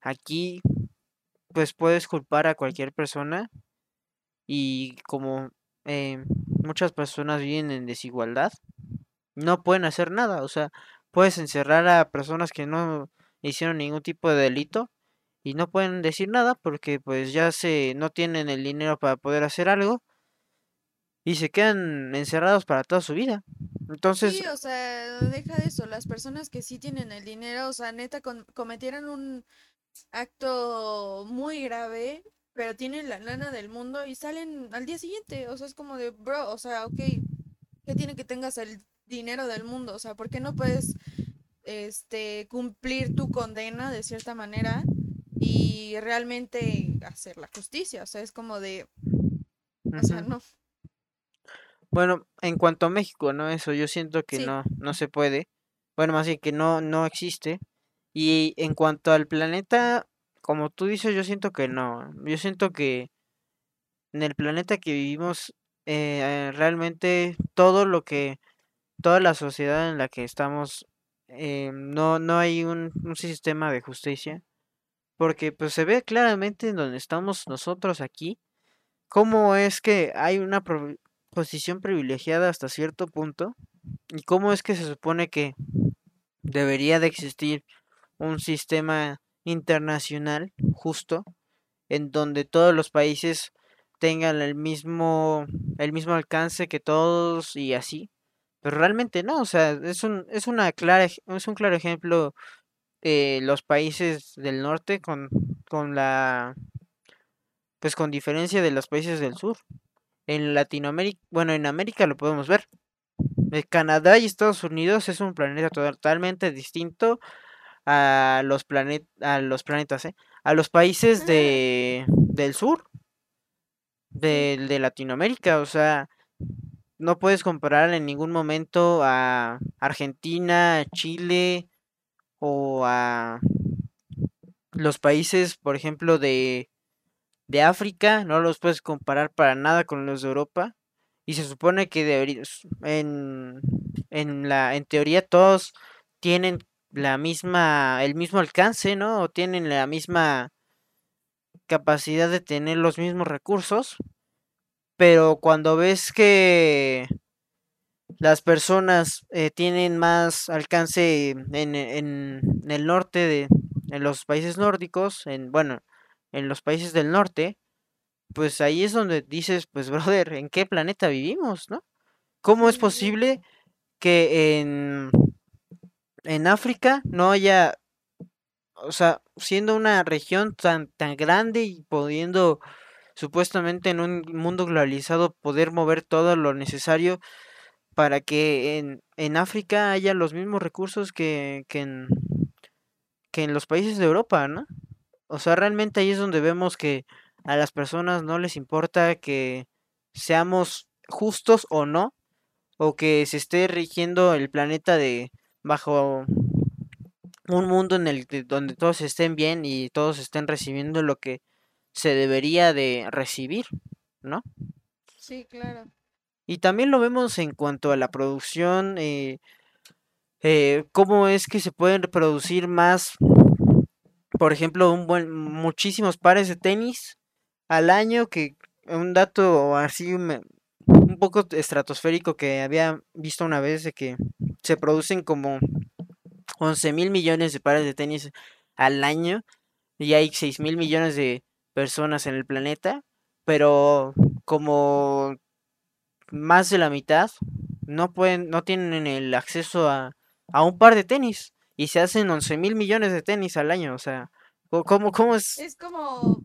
aquí pues puedes culpar a cualquier persona y como eh, muchas personas viven en desigualdad, no pueden hacer nada. O sea, puedes encerrar a personas que no hicieron ningún tipo de delito y no pueden decir nada porque pues ya se no tienen el dinero para poder hacer algo y se quedan encerrados para toda su vida. Entonces, sí, o sea, deja de eso, las personas que sí tienen el dinero, o sea, neta cometieron un acto muy grave pero tienen la lana del mundo y salen al día siguiente. O sea, es como de, bro, o sea, ok, ¿qué tiene que tengas el dinero del mundo? O sea, ¿por qué no puedes este, cumplir tu condena de cierta manera y realmente hacer la justicia? O sea, es como de, o sea, no. Bueno, en cuanto a México, ¿no? Eso yo siento que no, no se puede. Bueno, más bien que no, no existe. Y en cuanto al planeta, como tú dices, yo siento que no. Yo siento que en el planeta que vivimos, eh, realmente todo lo que, toda la sociedad en la que estamos, eh, no, no hay un, un, sistema de justicia. Porque pues se ve claramente en donde estamos nosotros aquí, cómo es que hay una posición privilegiada hasta cierto punto y cómo es que se supone que debería de existir un sistema internacional justo en donde todos los países tengan el mismo el mismo alcance que todos y así pero realmente no o sea es un es una clara es un claro ejemplo eh, los países del norte con con la pues con diferencia de los países del sur. En Latinoamérica bueno en América lo podemos ver. Eh, Canadá y Estados Unidos es un planeta totalmente distinto a los planet a los planetas ¿eh? a los países de del sur de, de Latinoamérica o sea no puedes comparar en ningún momento a Argentina Chile o a los países por ejemplo de de África no los puedes comparar para nada con los de Europa y se supone que debería, en, en la en teoría todos tienen la misma el mismo alcance, ¿no? O tienen la misma capacidad de tener los mismos recursos, pero cuando ves que las personas eh, tienen más alcance en, en, el norte de en los países nórdicos, en bueno, en los países del norte, pues ahí es donde dices, pues <laughs> brother, ¿en qué planeta vivimos, no? ¿Cómo es posible que en, en África no haya, o sea, siendo una región tan, tan grande y pudiendo supuestamente en un mundo globalizado poder mover todo lo necesario para que en, en África haya los mismos recursos que, que, en, que en los países de Europa, ¿no? O sea, realmente ahí es donde vemos que a las personas no les importa que seamos justos o no, o que se esté rigiendo el planeta de bajo un mundo en el que donde todos estén bien y todos estén recibiendo lo que se debería de recibir, ¿no? Sí, claro. Y también lo vemos en cuanto a la producción, eh, eh, cómo es que se pueden producir más, por ejemplo, un buen, muchísimos pares de tenis al año, que un dato así un poco estratosférico que había visto una vez de que se producen como 11 mil millones de pares de tenis al año y hay 6 mil millones de personas en el planeta, pero como más de la mitad no pueden, no tienen el acceso a, a un par de tenis y se hacen 11 mil millones de tenis al año, o sea, ¿cómo, cómo es? Es como,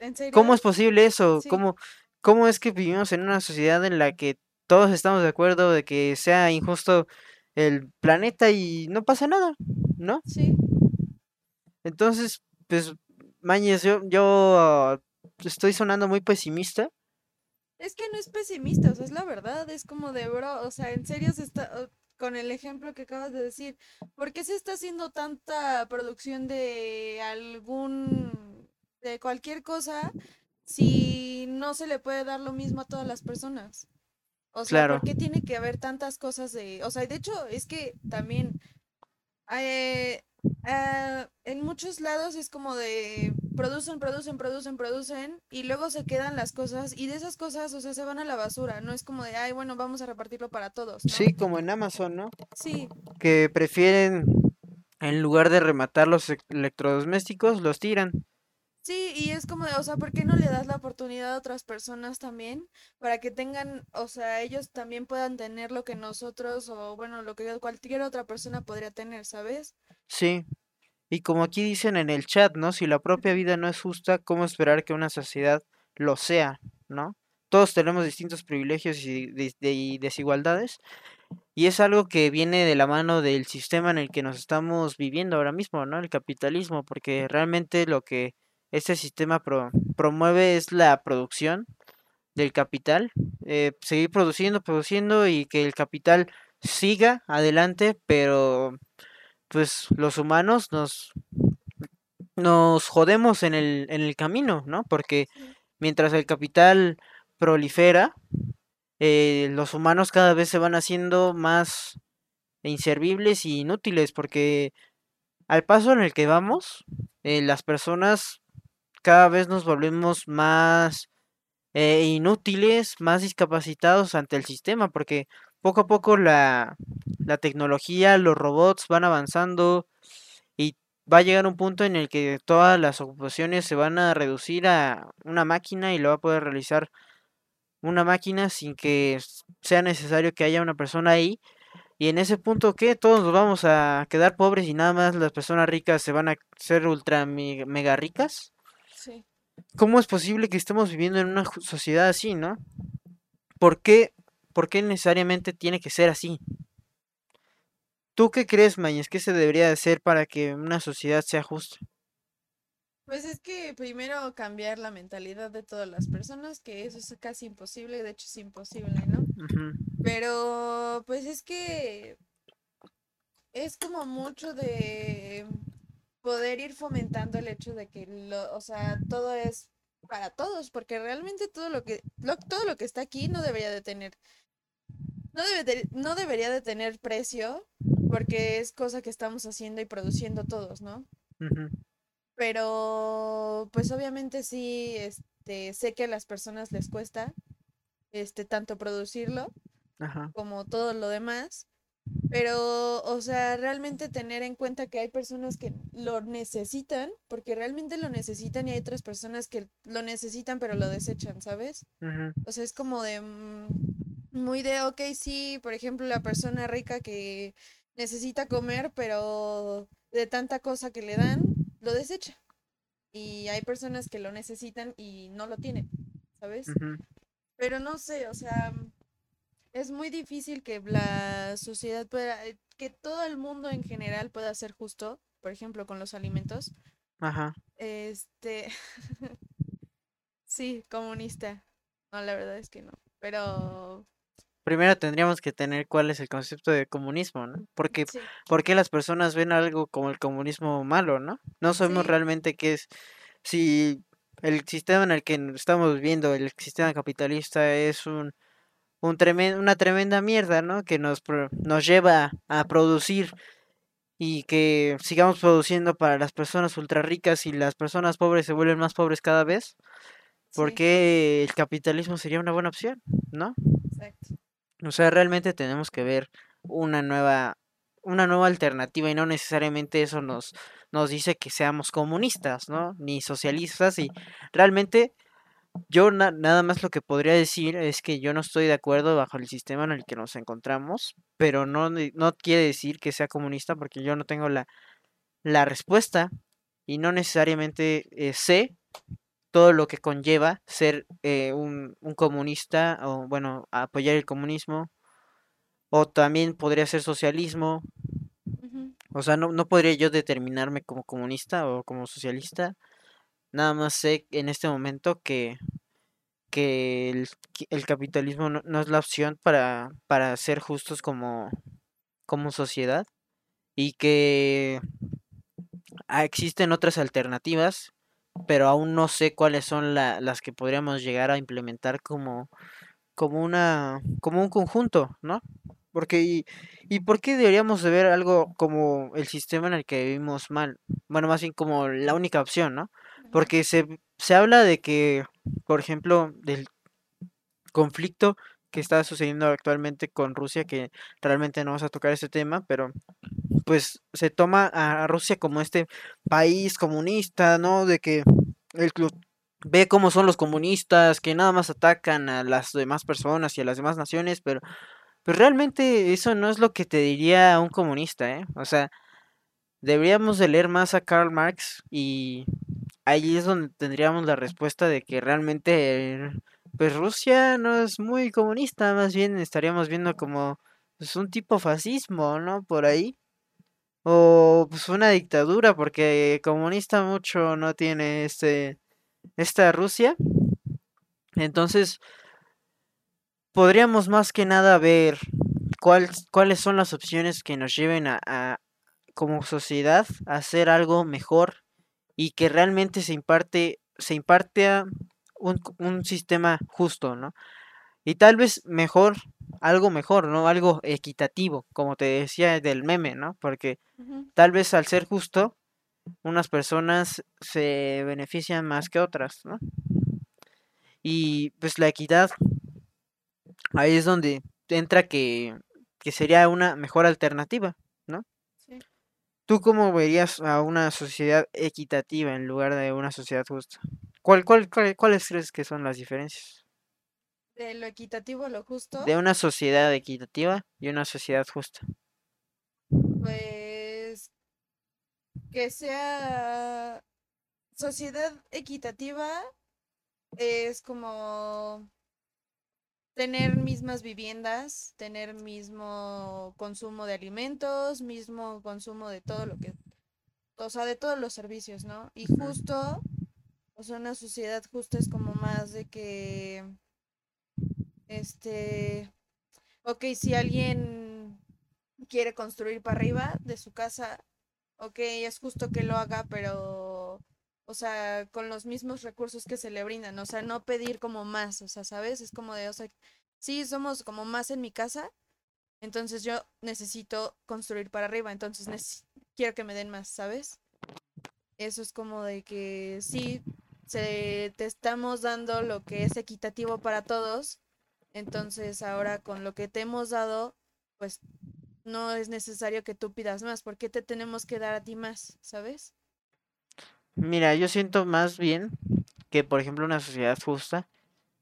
¿en serio? ¿Cómo es posible eso? ¿Cómo, ¿Cómo es que vivimos en una sociedad en la que todos estamos de acuerdo de que sea injusto el planeta y no pasa nada, ¿no? Sí. Entonces, pues, Mañez, yo, yo estoy sonando muy pesimista. Es que no es pesimista, o sea, es la verdad, es como de bro, o sea, en serio se está, con el ejemplo que acabas de decir, ¿por qué se está haciendo tanta producción de algún, de cualquier cosa, si no se le puede dar lo mismo a todas las personas? O sea, ¿por qué tiene que haber tantas cosas de... O sea, de hecho, es que también eh, eh, en muchos lados es como de producen, producen, producen, producen y luego se quedan las cosas y de esas cosas, o sea, se van a la basura. No es como de, ay, bueno, vamos a repartirlo para todos. Sí, como en Amazon, ¿no? Sí. Que prefieren, en lugar de rematar los electrodomésticos, los tiran. Sí, y es como de, o sea, ¿por qué no le das la oportunidad a otras personas también para que tengan, o sea, ellos también puedan tener lo que nosotros o bueno, lo que cualquier otra persona podría tener, ¿sabes? Sí. Y como aquí dicen en el chat, ¿no? Si la propia vida no es justa, ¿cómo esperar que una sociedad lo sea, ¿no? Todos tenemos distintos privilegios y, y desigualdades. Y es algo que viene de la mano del sistema en el que nos estamos viviendo ahora mismo, ¿no? El capitalismo, porque realmente lo que este sistema promueve es la producción del capital, eh, seguir produciendo, produciendo y que el capital siga adelante, pero pues los humanos nos nos jodemos en el, en el camino, ¿no? Porque mientras el capital prolifera, eh, los humanos cada vez se van haciendo más inservibles y inútiles, porque al paso en el que vamos, eh, las personas cada vez nos volvemos más eh, inútiles, más discapacitados ante el sistema, porque poco a poco la, la tecnología, los robots van avanzando y va a llegar un punto en el que todas las ocupaciones se van a reducir a una máquina y lo va a poder realizar una máquina sin que sea necesario que haya una persona ahí. Y en ese punto, ¿qué? Todos nos vamos a quedar pobres y nada más las personas ricas se van a ser ultra mega ricas. ¿Cómo es posible que estemos viviendo en una sociedad así, no? ¿Por qué, ¿Por qué necesariamente tiene que ser así? ¿Tú qué crees, Mañez? ¿Qué se debería hacer para que una sociedad sea justa? Pues es que primero cambiar la mentalidad de todas las personas, que eso es casi imposible, de hecho es imposible, ¿no? Pero pues es que es como mucho de poder ir fomentando el hecho de que lo, o sea, todo es para todos, porque realmente todo lo que todo lo que está aquí no debería de tener no, debe no debería de tener precio porque es cosa que estamos haciendo y produciendo todos, ¿no? Pero, pues obviamente sí, este, sé que a las personas les cuesta, este, tanto producirlo como todo lo demás. Pero, o sea, realmente tener en cuenta que hay personas que lo necesitan, porque realmente lo necesitan y hay otras personas que lo necesitan pero lo desechan, ¿sabes? O sea, es como de mm, muy de, ok, sí, por ejemplo, la persona rica que necesita comer, pero de tanta cosa que le dan, lo desecha. Y hay personas que lo necesitan y no lo tienen, ¿sabes? Pero no sé, o sea, es muy difícil que la sociedad pueda, eh, que todo el mundo en general pueda ser justo, por ejemplo, con los alimentos. Ajá. Este, <laughs> sí, comunista. No, la verdad es que no. Pero primero tendríamos que tener cuál es el concepto de comunismo, ¿no? Porque, ¿Por qué las personas ven algo como el comunismo malo, ¿no? No sabemos realmente qué es, si el sistema en el que estamos viviendo, el sistema capitalista, es un, un una tremenda mierda, ¿no? Que nos, nos lleva a producir y que sigamos produciendo para las personas ultra ricas y las personas pobres se vuelven más pobres cada vez. Porque el capitalismo sería una buena opción, ¿no? Exacto. O sea, realmente tenemos que ver una nueva, una nueva alternativa y no necesariamente eso nos, nos dice que seamos comunistas, ¿no? Ni socialistas y realmente yo nada más lo que podría decir es que yo no estoy de acuerdo bajo el sistema en el que nos encontramos, pero no, no quiere decir que sea comunista porque yo no tengo la, la respuesta y no necesariamente eh, sé todo lo que conlleva ser eh, un, comunista o, bueno, apoyar el comunismo. O también podría ser socialismo. O sea, no, no podría yo determinarme como comunista o como socialista. Nada más sé en este momento que, que el, capitalismo no, es la opción para, para ser justos como, como sociedad. Y que ah, existen otras alternativas pero aún no sé cuáles son las que podríamos llegar a implementar como, como una, como un conjunto, ¿no? Porque, y, y por qué deberíamos de ver algo como el sistema en el que vivimos mal? Bueno, más bien como la única opción, ¿no? Porque se, se habla de que, por ejemplo, del conflicto que está sucediendo actualmente con Rusia, que realmente no vamos a tocar ese tema, pero pues se toma a Rusia como este país comunista, ¿no? De que el club ve cómo son los comunistas, que nada más atacan a las demás personas y a las demás naciones, pero pues realmente eso no es lo que te diría un comunista, ¿eh? O sea, deberíamos de leer más a Karl Marx y ahí es donde tendríamos la respuesta de que realmente pues Rusia no es muy comunista, más bien estaríamos viendo como pues, un tipo fascismo, ¿no? Por ahí. O pues una dictadura, porque comunista mucho no tiene este esta Rusia. Entonces, podríamos más que nada ver cuál, cuáles son las opciones que nos lleven a, a, como sociedad a hacer algo mejor y que realmente se imparte se imparte a un, un sistema justo, ¿no? Y tal vez mejor, algo mejor, ¿no? Algo equitativo, como te decía del meme, ¿no? Porque tal vez al ser justo, unas personas se benefician más que otras, ¿no? Y pues la equidad, ahí es donde entra que, que sería una mejor alternativa. ¿Tú cómo verías a una sociedad equitativa en lugar de una sociedad justa? ¿Cuál, cuál, cuál- cuáles crees que son las diferencias De lo equitativo a lo de justo, una sociedad equitativa y una sociedad justa? pues que sea sociedad equitativa es como tener mismas viviendas, tener mismo consumo de alimentos, mismo consumo de todo lo que, o sea, de todos los servicios, ¿no? Y justo, o sea, una sociedad justa es como más de que, este, ok, si alguien quiere construir para arriba de su casa, ok, es justo que lo haga, pero, o sea, con los mismos recursos que se le brindan, o sea, no pedir como más, o sea, ¿sabes? Es como de, o sea, sí, somos como más en mi casa, entonces yo necesito construir para arriba, entonces quiero que me den más, ¿sabes? Eso es como de que sí, se, te estamos dando lo que es equitativo para todos, entonces ahora con lo que te hemos dado, pues no es necesario que tú pidas más. ¿Por qué te tenemos que dar a ti más? ¿Sabes? Mira, yo siento más bien que, por ejemplo, una sociedad justa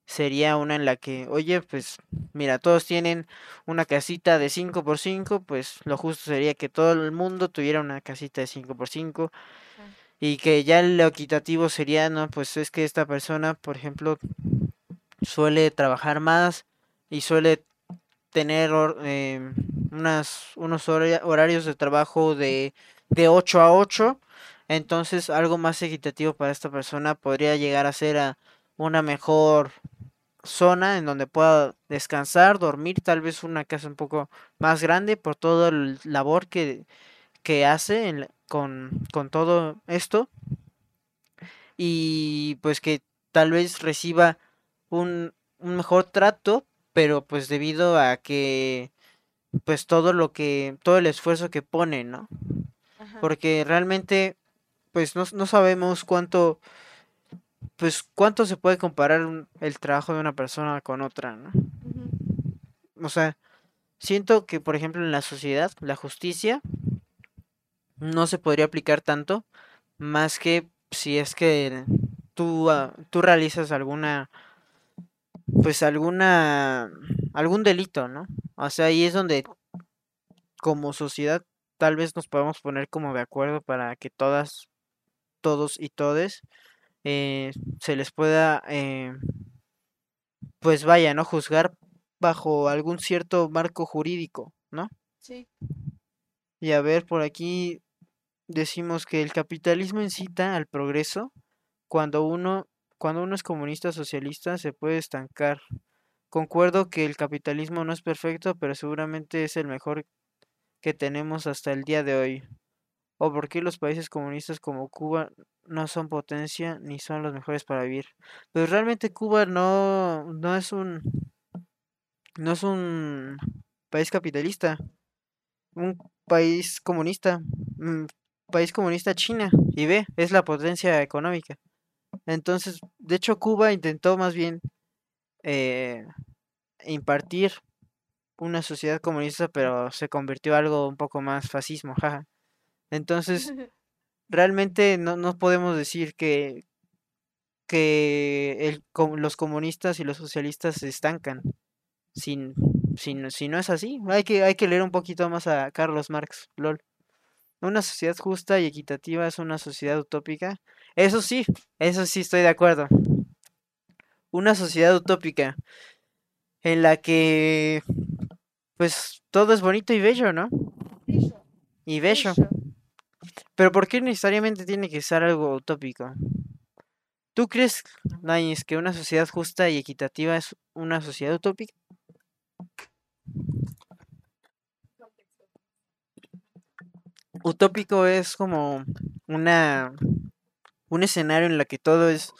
sería una en la que, oye, pues mira, todos tienen una casita de cinco por cinco pues lo justo sería que todo el mundo tuviera una casita de cinco por cinco Ah, y que ya lo equitativo sería, no, pues es que esta persona, por ejemplo, suele trabajar más y suele tener em, unas, unos hora- horarios de trabajo de, de 8 a ocho entonces algo más equitativo para esta persona podría llegar a ser a una mejor zona en donde pueda descansar, dormir, tal vez una casa un poco más grande por todo el labor que, que hace en la- con, con todo esto y pues que tal vez reciba un, un mejor trato, pero pues debido a que pues todo lo que, todo el esfuerzo que pone, ¿no? Ajá. Porque realmente pues no, no sabemos cuánto, pues cuánto se puede comparar un- el trabajo de una persona con otra, ¿no? O sea, Siento que, por ejemplo, en la sociedad, la justicia no se podría aplicar tanto, más que si es que tú, ah, tú realizas alguna, pues alguna, algún delito, ¿no? O sea, ahí es donde como sociedad tal vez nos podemos poner como de acuerdo para que todas, todos y todes eh, se les pueda, eh, pues vaya, ¿no? Juzgar bajo algún cierto marco jurídico, ¿no? Sí. Y a ver, por aquí decimos que el capitalismo incita al progreso cuando uno, cuando uno es comunista socialista se puede estancar. Concuerdo que el capitalismo no es perfecto, pero seguramente es el mejor que tenemos hasta el día de hoy. ¿O por qué los países comunistas como Cuba no son potencia ni son los mejores para vivir? Pero realmente Cuba no, no es un, no es un país capitalista, un país comunista, un país comunista China, y ve, es la potencia económica. Entonces, de hecho, Cuba intentó más bien eh, impartir una sociedad comunista, pero se convirtió en algo un poco más fascismo, jaja. Entonces, <laughs> realmente no, no podemos decir que, que el, los comunistas y los socialistas se estancan. Sin, sin, si no es así, hay que, hay que leer un poquito más a Carlos Marx, lol. Una sociedad justa y equitativa es una sociedad utópica. Eso sí, eso sí estoy de acuerdo. Una sociedad utópica en la que pues todo es bonito y bello, ¿no? Bello. Y bello. Bello. Pero ¿por qué necesariamente tiene que ser algo utópico? ¿Tú crees, que una sociedad justa y equitativa es una sociedad utópica? Utópico es como una un escenario en el que todo es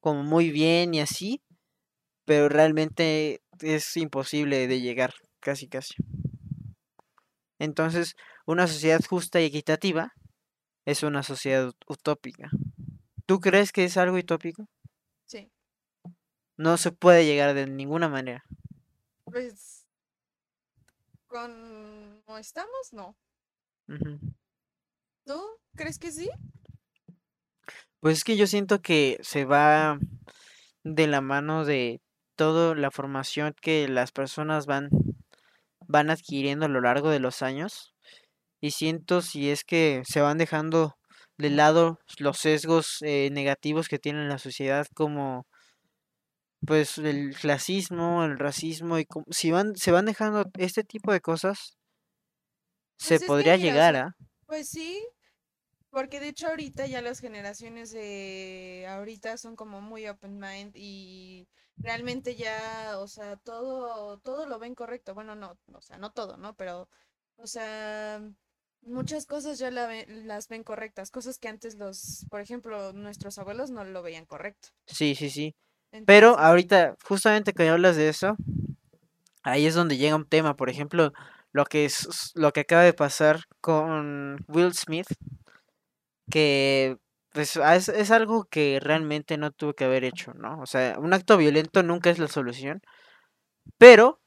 como muy bien y así, pero realmente es imposible de llegar, casi casi. Entonces, una sociedad justa y equitativa es una sociedad ut- utópica. ¿Tú crees que es algo utópico? Sí. No se puede llegar de ninguna manera. Pues con no estamos, no. ¿Tú crees que sí? Pues es que yo siento que se va de la mano de toda la formación que las personas van, van adquiriendo a lo largo de los años. Y siento si es que se van dejando de lado los sesgos eh, negativos que tiene la sociedad como pues el clasismo, el racismo y si van se van dejando este tipo de cosas se Pues que podría o llegar sea, a pues sí, porque de hecho ahorita ya las generaciones de ahorita son como muy open mind y realmente ya, o sea, todo, todo lo ven correcto. Bueno, no, o sea, no todo, ¿no? Pero, o sea, muchas cosas ya la ve- las ven correctas, cosas que antes los, por ejemplo, nuestros abuelos no lo veían correcto. sí, sí, sí. Pero ahorita justamente que hablas de eso, ahí es donde llega un tema, por ejemplo, lo que es lo que acaba de pasar con Will Smith, que pues ah, es, es algo que realmente no tuvo que haber hecho, ¿no? O sea, un acto violento nunca es la solución, pero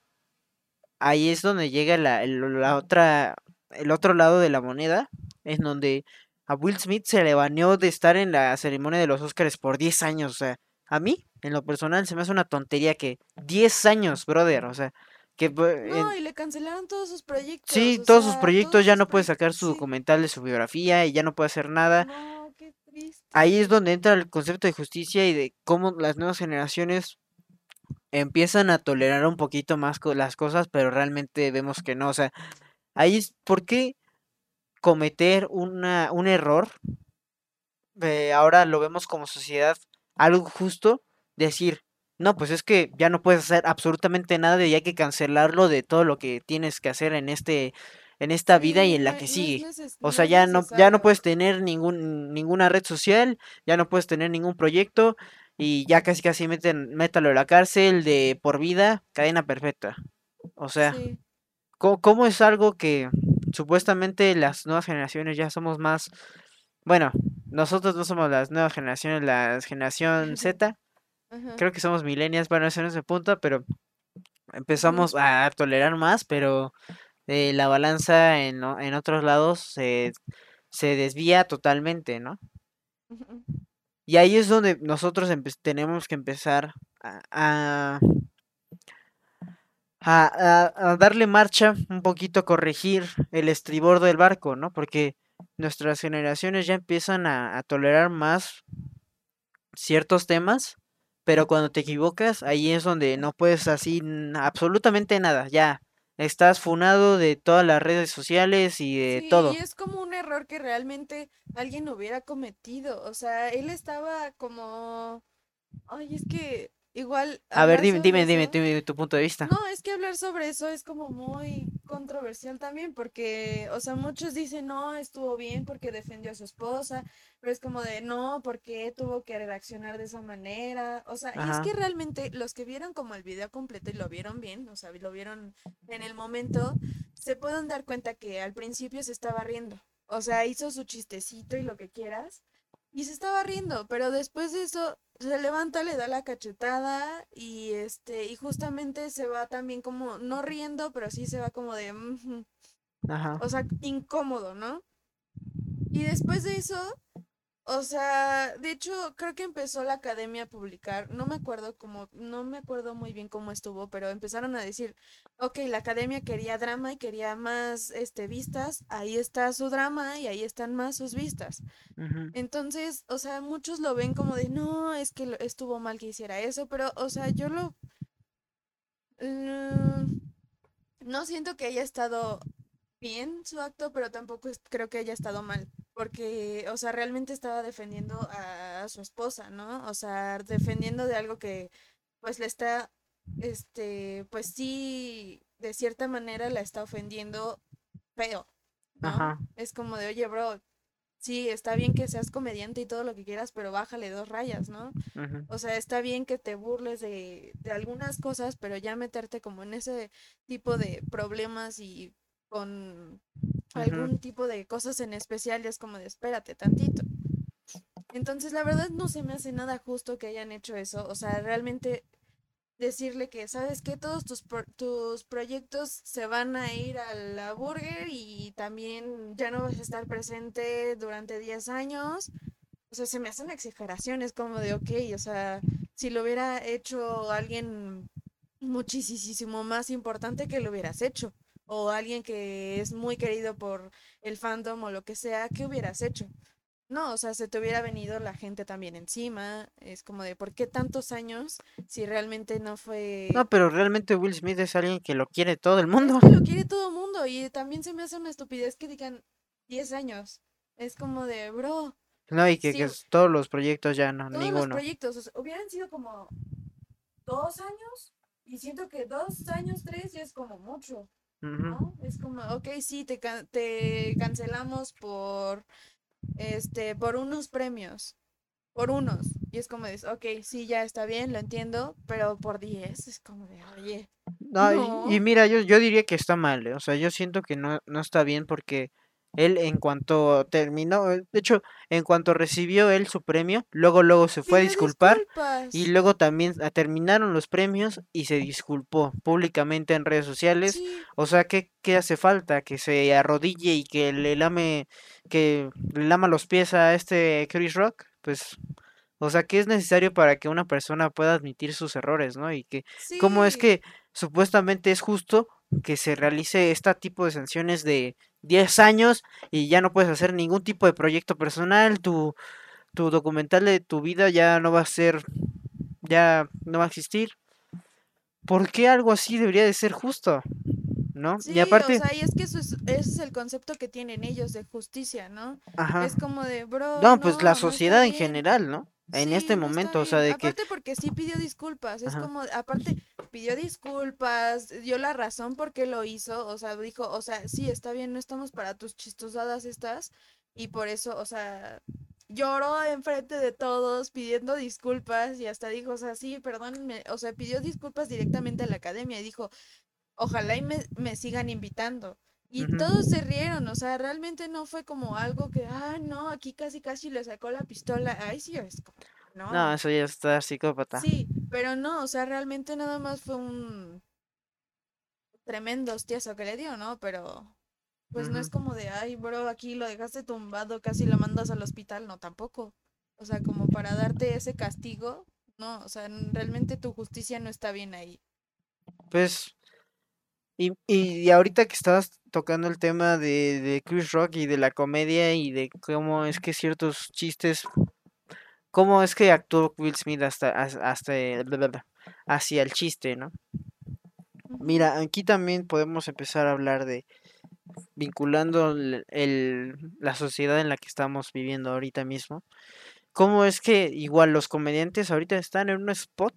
ahí es donde llega la, la otra, el otro lado de la moneda, en donde a Will Smith se le baneó de estar en la ceremonia de los Oscars por 10 años, o sea, a mí, en lo personal, se me hace una tontería que 10 años, brother, o sea, que bu- no, en- y le cancelaron todos sus proyectos, sí, todos sus proyectos todos ya sus no puede sacar su sí, documental de su biografía y ya no puede hacer nada. no, qué Ahí es donde entra el concepto de justicia y de cómo las nuevas generaciones empiezan a tolerar un poquito más las cosas, pero realmente vemos que no. O sea, ahí es por qué cometer una, un error, eh, ahora lo vemos como sociedad algo justo, decir, no, pues es que ya no puedes hacer absolutamente nada y hay que cancelarlo de todo lo que tienes que hacer en este, en esta vida y en la que sigue. O sea, ya no, ya no puedes tener ningún, ninguna red social, ya no puedes tener ningún proyecto y ya casi casi meten, métalo a la cárcel de por vida, cadena perpetua. O sea, Sí. ¿Cómo, cómo es algo que supuestamente las nuevas generaciones ya somos más, bueno, nosotros no somos las nuevas generaciones, la generación Z, creo que somos millennials, bueno, ese no es el punto, pero empezamos a tolerar más, pero eh, la balanza en, en otros lados se, se desvía totalmente, ¿no? Y ahí es donde nosotros tenemos que empezar a, a, a- a- a darle marcha, un poquito a corregir el estribor del barco, ¿no? Porque nuestras generaciones ya empiezan a, a tolerar más ciertos temas, pero cuando te equivocas, ahí es donde no puedes así absolutamente nada, ya estás funado de todas las redes sociales y de Sí, y todo. es como un error que realmente alguien hubiera cometido. O sea, él estaba como, ay, es que igual A ver, dime, dime, dime, tu punto de vista. No, es que hablar sobre eso es como muy controversial también porque, o sea, muchos dicen, no, estuvo bien porque defendió a su esposa, pero es como de, no, porque tuvo que reaccionar de esa manera. O sea, y es que realmente los que vieron como el video completo y lo vieron bien, o sea, lo vieron en el momento, se pueden dar cuenta que al principio se estaba riendo. O sea, hizo su chistecito y lo que quieras. Y se estaba riendo, pero después de eso se levanta, le da la cachetada y este, y justamente se va también como, no riendo, pero sí se va como de, ajá, o sea, incómodo, ¿no? Y después de eso, o sea, de hecho, creo que empezó la academia a publicar, no me acuerdo cómo, no me acuerdo muy bien cómo estuvo, pero empezaron a decir, ok, la academia quería drama y quería más, este, vistas, ahí está su drama y ahí están más sus vistas. Entonces, o sea, muchos lo ven como de, no, es que estuvo mal que hiciera eso, pero, o sea, yo lo... mm, no siento que haya estado bien su acto, pero tampoco creo que haya estado mal, porque, o sea, realmente estaba defendiendo a, su esposa, ¿no? O sea, defendiendo de algo que, pues, le está, este, pues sí, de cierta manera la está ofendiendo feo, ¿no? ajá, Es como de, oye, bro, sí, está bien que seas comediante y todo lo que quieras, pero bájale dos rayas, ¿no? O sea, está bien que te burles de, de algunas cosas, pero ya meterte como en ese tipo de problemas y con algún tipo de cosas en especial, ya es como de espérate tantito. Entonces, la verdad no se me hace nada justo que hayan hecho eso. O sea, realmente decirle que, ¿sabes qué? Todos tus, tus proyectos se van a ir a la burger y también ya no vas a estar presente durante 10 años. O sea, se me hacen exageraciones como de, ok, o sea, si lo hubiera hecho alguien muchísimo más importante que lo hubieras hecho, o alguien que es muy querido por el fandom o lo que sea, ¿qué hubieras hecho? No, o sea, se te hubiera venido la gente también encima. Es como de, ¿por qué tantos años si realmente no fue... No, pero realmente Will Smith es alguien que lo quiere todo el mundo. lo quiere todo el mundo y también se me hace una estupidez que digan 10 años. Es como de, bro. No, y que, todos los proyectos ya no, todos ninguno. los proyectos, hubieran sido como dos años y siento que dos años, tres ya es como mucho. ¿No? Es como, ok, sí, te, te cancelamos por este, por unos premios, por unos. Y es como de, ok, sí, ya está bien, lo entiendo, pero por 10 es como de, oye. No, Y, mira, yo, yo diría que está mal, ¿eh? o sea, yo siento que no, no está bien porque él en cuanto terminó, eh, de hecho, en cuanto recibió él su premio, luego luego se fue a disculpar y luego también ah, terminaron los premios y se disculpó públicamente en redes sociales. O sea, ¿qué, ¿qué, hace falta? Que se arrodille y que le lame, que le lama los pies a este Chris Rock, pues o sea, ¿qué es necesario para que una persona pueda admitir sus errores, ¿no? Y que, ¿cómo es que supuestamente es justo que se realice este tipo de sanciones de 10 años y ya no puedes hacer ningún tipo de proyecto personal, tu, tu documental de tu vida ya no va a ser, ya no va a existir. ¿Por qué algo así debería de ser justo? ¿no? y aparte... o sea, y es que eso es, ese es el concepto que tienen ellos de justicia, ¿no? Ajá. Es como de, bro... No, pues la sociedad en general, ¿no? En este momento, o sea, de que... Aparte porque sí pidió disculpas, es como, aparte, pidió disculpas, dio la razón por qué lo hizo, o sea, dijo, o sea, sí, está bien, no estamos para tus chistosadas estas, y por eso, o sea, lloró enfrente de todos pidiendo disculpas y hasta dijo, o sea, sí, perdónenme, o sea, pidió disculpas directamente a la academia y dijo, ojalá y me, me sigan invitando. Y todos se rieron, o sea, realmente no fue como algo que, ah, no, aquí casi casi le sacó la pistola. Ay, sí, es como, no. No, eso ya está psicópata. Sí, pero no, o sea, realmente nada más fue un tremendo hostiazo que le dio, ¿no? Pero, pues no es como de, ay, bro, aquí lo dejaste tumbado, casi lo mandas al hospital, no, tampoco. O sea, como para darte ese castigo, no, o sea, realmente tu justicia no está bien ahí. Pues y, y ahorita que estabas tocando el tema de, de Chris Rock y de la comedia y de cómo es que ciertos chistes, cómo es que actuó Will Smith hasta, hasta hacia el chiste, ¿no? Mira, aquí también podemos empezar a hablar de vinculando el, la sociedad en la que estamos viviendo ahorita mismo. ¿Cómo es que igual los comediantes ahorita están en un spot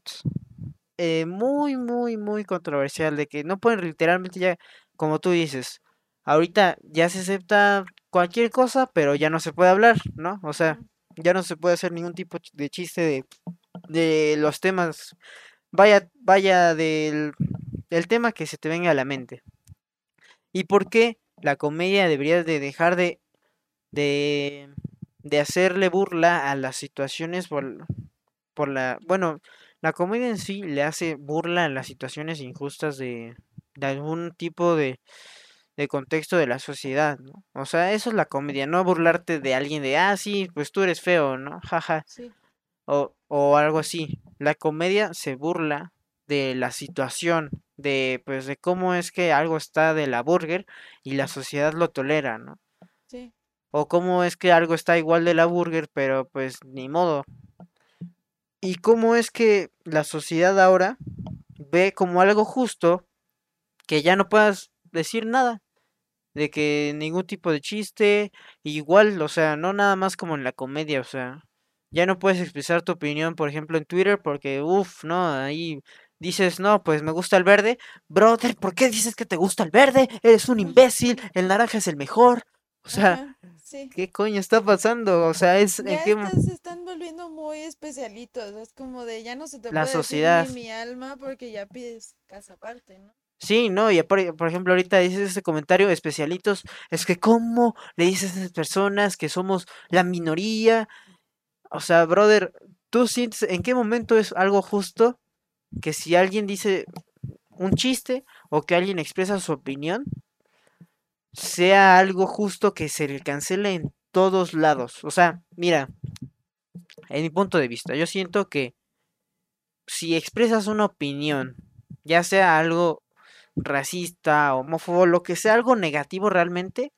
eh, muy, muy, muy controversial de que no pueden literalmente ya, como tú dices, ahorita ya se acepta cualquier cosa, pero ya no se puede hablar, ¿no? O sea, ya no se puede hacer ningún tipo de chiste de, de los temas, vaya, vaya del, del tema que se te venga a la mente. ¿Y por qué la comedia debería de dejar de, de, de hacerle burla a las situaciones por, por la, bueno, la comedia en sí le hace burla a las situaciones injustas de, algún tipo de, contexto de la sociedad, ¿no? O sea, eso es la comedia, no burlarte de alguien de, ah, sí, pues tú eres feo, ¿no? Jaja. Sí. O, o algo así. La comedia se burla de la situación, de pues de cómo es que algo está de la burger y la sociedad lo tolera, ¿no? Sí. O cómo es que algo está igual de la burger, pero pues ni modo, y cómo es que la sociedad ahora ve como algo justo que ya no puedas decir nada, de que ningún tipo de chiste, igual, o sea, no nada más como en la comedia, o sea, ya no puedes expresar tu opinión, por ejemplo, en Twitter, porque, uff, no, ahí dices, no, pues me gusta el verde, brother, ¿por qué dices que te gusta el verde? Eres un imbécil, el naranja es el mejor, o sea, ¿Qué coño está pasando? O sea, es... Ya se están volviendo muy especialitos. Es como de ya no se te la puede sociedad. Decir mi alma porque ya pides casa aparte, ¿no? Sí, no, y por, ejemplo ahorita dices ese comentario, especialitos, es que cómo le dices a esas personas que somos la minoría. O sea, brother, ¿tú sientes en qué momento es algo justo que si alguien dice un chiste o que alguien expresa su opinión, sea algo justo que se le cancele en todos lados. O sea, mira, en mi punto de vista, yo siento que si expresas una opinión, ya sea algo racista, homófobo, lo que sea, algo negativo realmente,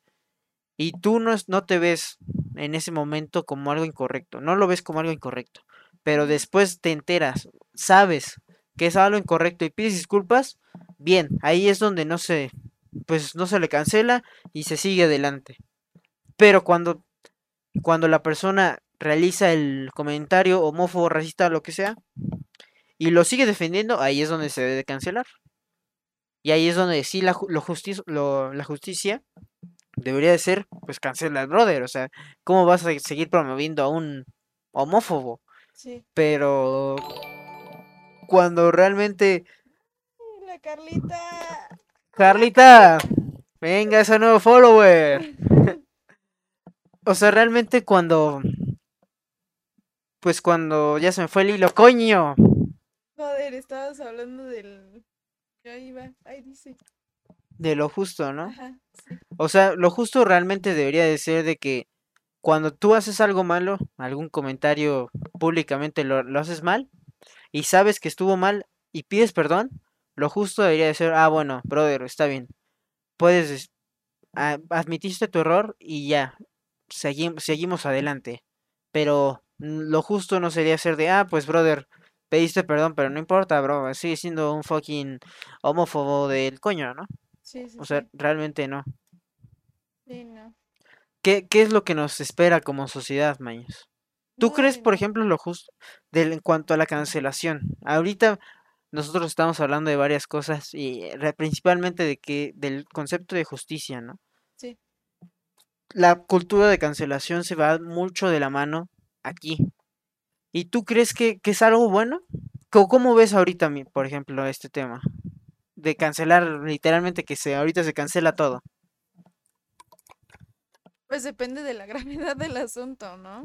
y tú no, no te ves en ese momento como algo incorrecto, no lo ves como algo incorrecto, pero después te enteras, sabes que es algo incorrecto y pides disculpas, bien, ahí es donde no se, pues no se le cancela y se sigue adelante. Pero cuando, cuando la persona realiza el comentario homófobo, racista, lo que sea, y lo sigue defendiendo, ahí es donde se debe cancelar. Y ahí es donde sí la, lo la justicia debería de ser, pues cancela al brother. O sea, ¿cómo vas a seguir promoviendo a un homófobo? Sí. Pero cuando realmente... La Carlita. Carlita, venga ese nuevo follower. <laughs> o sea, realmente cuando... Pues cuando ya se me fue el hilo, coño. Joder, estabas hablando del... Ahí va, ahí dice. De lo justo, ¿no? Ajá, O sea, lo justo realmente debería de ser de que cuando tú haces algo malo, algún comentario públicamente lo, lo haces mal, y sabes que estuvo mal y pides perdón, lo justo debería de ser, ah, bueno, brother, está bien. Puedes, admitiste tu error y ya, seguimos adelante. Pero lo justo no sería ser de, ah, pues, brother, pediste perdón, pero no importa, bro, sigue siendo un fucking homófobo del coño, ¿no? Sí, sí, o sea, realmente no. Sí, no. ¿Qué, ¿Qué es lo que nos espera como sociedad, Maños? ¿Tú crees, por ejemplo, lo justo del, en cuanto a la cancelación? Ahorita nosotros estamos hablando de varias cosas y principalmente de que del concepto de justicia, ¿no? Sí. La cultura de cancelación se va mucho de la mano aquí. ¿Y tú crees que, que es algo bueno? ¿Cómo, ves ahorita, por ejemplo, este tema? De cancelar, literalmente que se ahorita se cancela todo. Pues depende de la <laughs> gravedad del asunto, ¿no?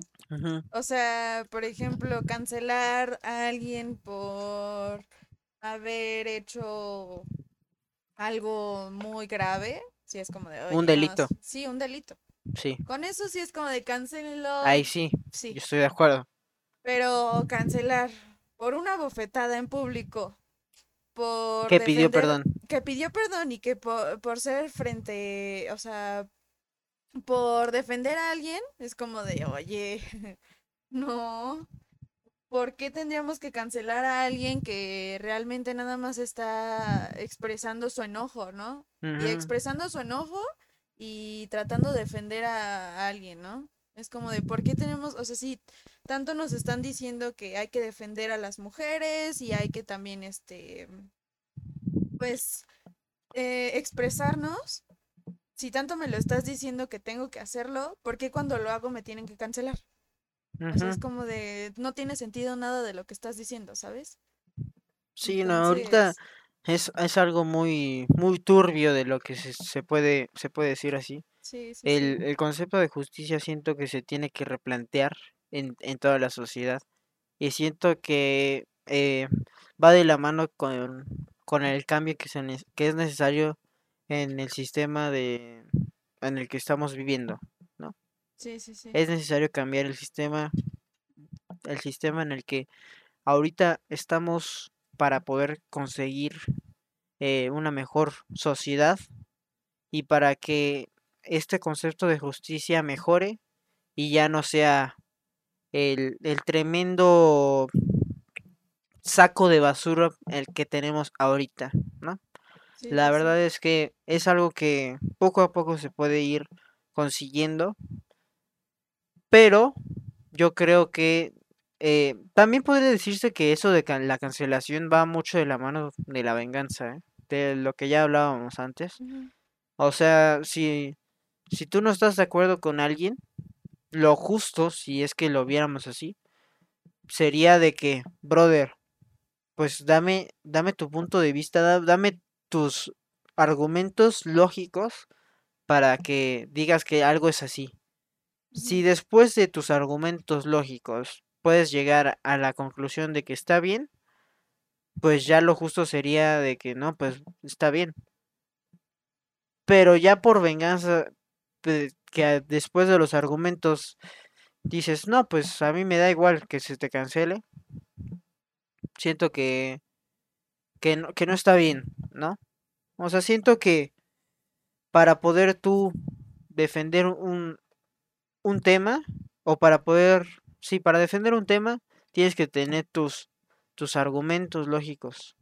O sea, por ejemplo, cancelar a alguien por haber hecho algo muy grave, si es como de... un delito. sí, un delito. Sí. Con eso sí es como de cancelarlo. Ahí sí. Sí. Yo estoy de acuerdo. Pero cancelar por una bofetada en público. Por que pidió perdón. Que pidió perdón y que por, por ser frente, o sea, por defender a alguien, es como de, oye, <laughs> no, ¿por qué tendríamos que cancelar a alguien que realmente nada más está expresando su enojo, ¿no? Y expresando su enojo y tratando de defender a, alguien, ¿no? Es como de, ¿por qué tenemos, o sea, sí, tanto nos están diciendo que hay que defender a las mujeres y hay que también, este, pues, eh, expresarnos, si tanto me lo estás diciendo que tengo que hacerlo, ¿por qué cuando lo hago me tienen que cancelar? O sea, es como de, no tiene sentido nada de lo que estás diciendo, ¿sabes? Sí, no, ahorita es, es, algo muy, muy turbio de lo que se, se puede, se puede decir así. Sí, sí, el, el, concepto de justicia siento que se tiene que replantear en, en toda la sociedad. Y siento que eh, va de la mano con, con el cambio que, se, que es necesario en el sistema de en el que estamos viviendo. Sí, sí, sí. Es necesario cambiar el sistema, el sistema en el que ahorita estamos para poder conseguir eh, una mejor sociedad y para que este concepto de justicia mejore y ya no sea el, el tremendo saco de basura el que tenemos ahorita, ¿no? la verdad es que es algo que poco a poco se puede ir consiguiendo, pero yo creo que eh, también podría decirse que eso de la cancelación va mucho de la mano de la venganza, ¿eh? de lo que ya hablábamos antes. O sea, si, si tú no estás de acuerdo con alguien, lo justo, si es que lo viéramos así, sería de que, brother, pues dame, dame tu punto de vista, dame tus argumentos lógicos para que digas que algo es así. Si después de tus argumentos lógicos puedes llegar a la conclusión de que está bien, pues ya lo justo sería de que no, pues está bien. Pero ya por venganza, que después de los argumentos dices, no, pues a mí me da igual que se te cancele. Siento que, que, no, que no está bien, ¿no? O sea, siento que para poder tú defender un, un tema, o para poder, sí, para defender un tema, tienes que tener tus, tus argumentos lógicos.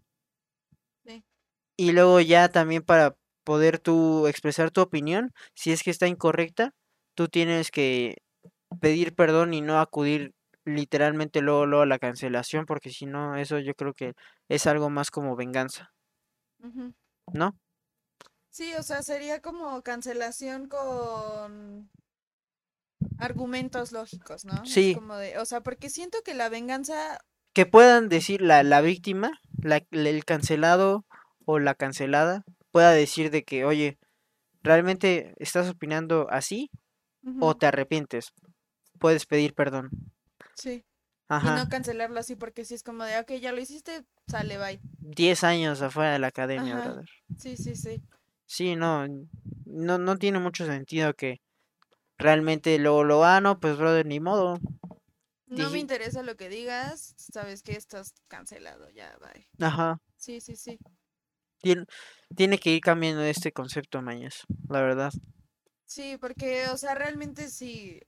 Y luego ya también para poder tú expresar tu opinión, si es que está incorrecta, tú tienes que pedir perdón y no acudir literalmente luego, luego a la cancelación, porque si no, eso yo creo que es algo más como venganza. ¿No? Sí, o sea, sería como cancelación con argumentos lógicos, ¿no? Sí. como de, o sea, porque siento que la venganza... Que puedan decir la, la víctima, la, el cancelado o la cancelada, pueda decir de que, oye, ¿realmente estás opinando así? ¿O te arrepientes? Puedes pedir perdón. Sí. Ajá. Y no cancelarlo así porque si es como de, ok, ya lo hiciste, sale, bye. Diez años afuera de la academia, brother. Sí, sí, sí. Sí, no, no, no tiene mucho sentido que realmente luego lo gano, pues brother, ni modo. No me interesa lo que digas, sabes que estás cancelado, ya, bye. Ajá. Sí, sí, sí. Tiene, tiene que ir cambiando este concepto, Mañas, la verdad. Sí, porque, o sea, realmente si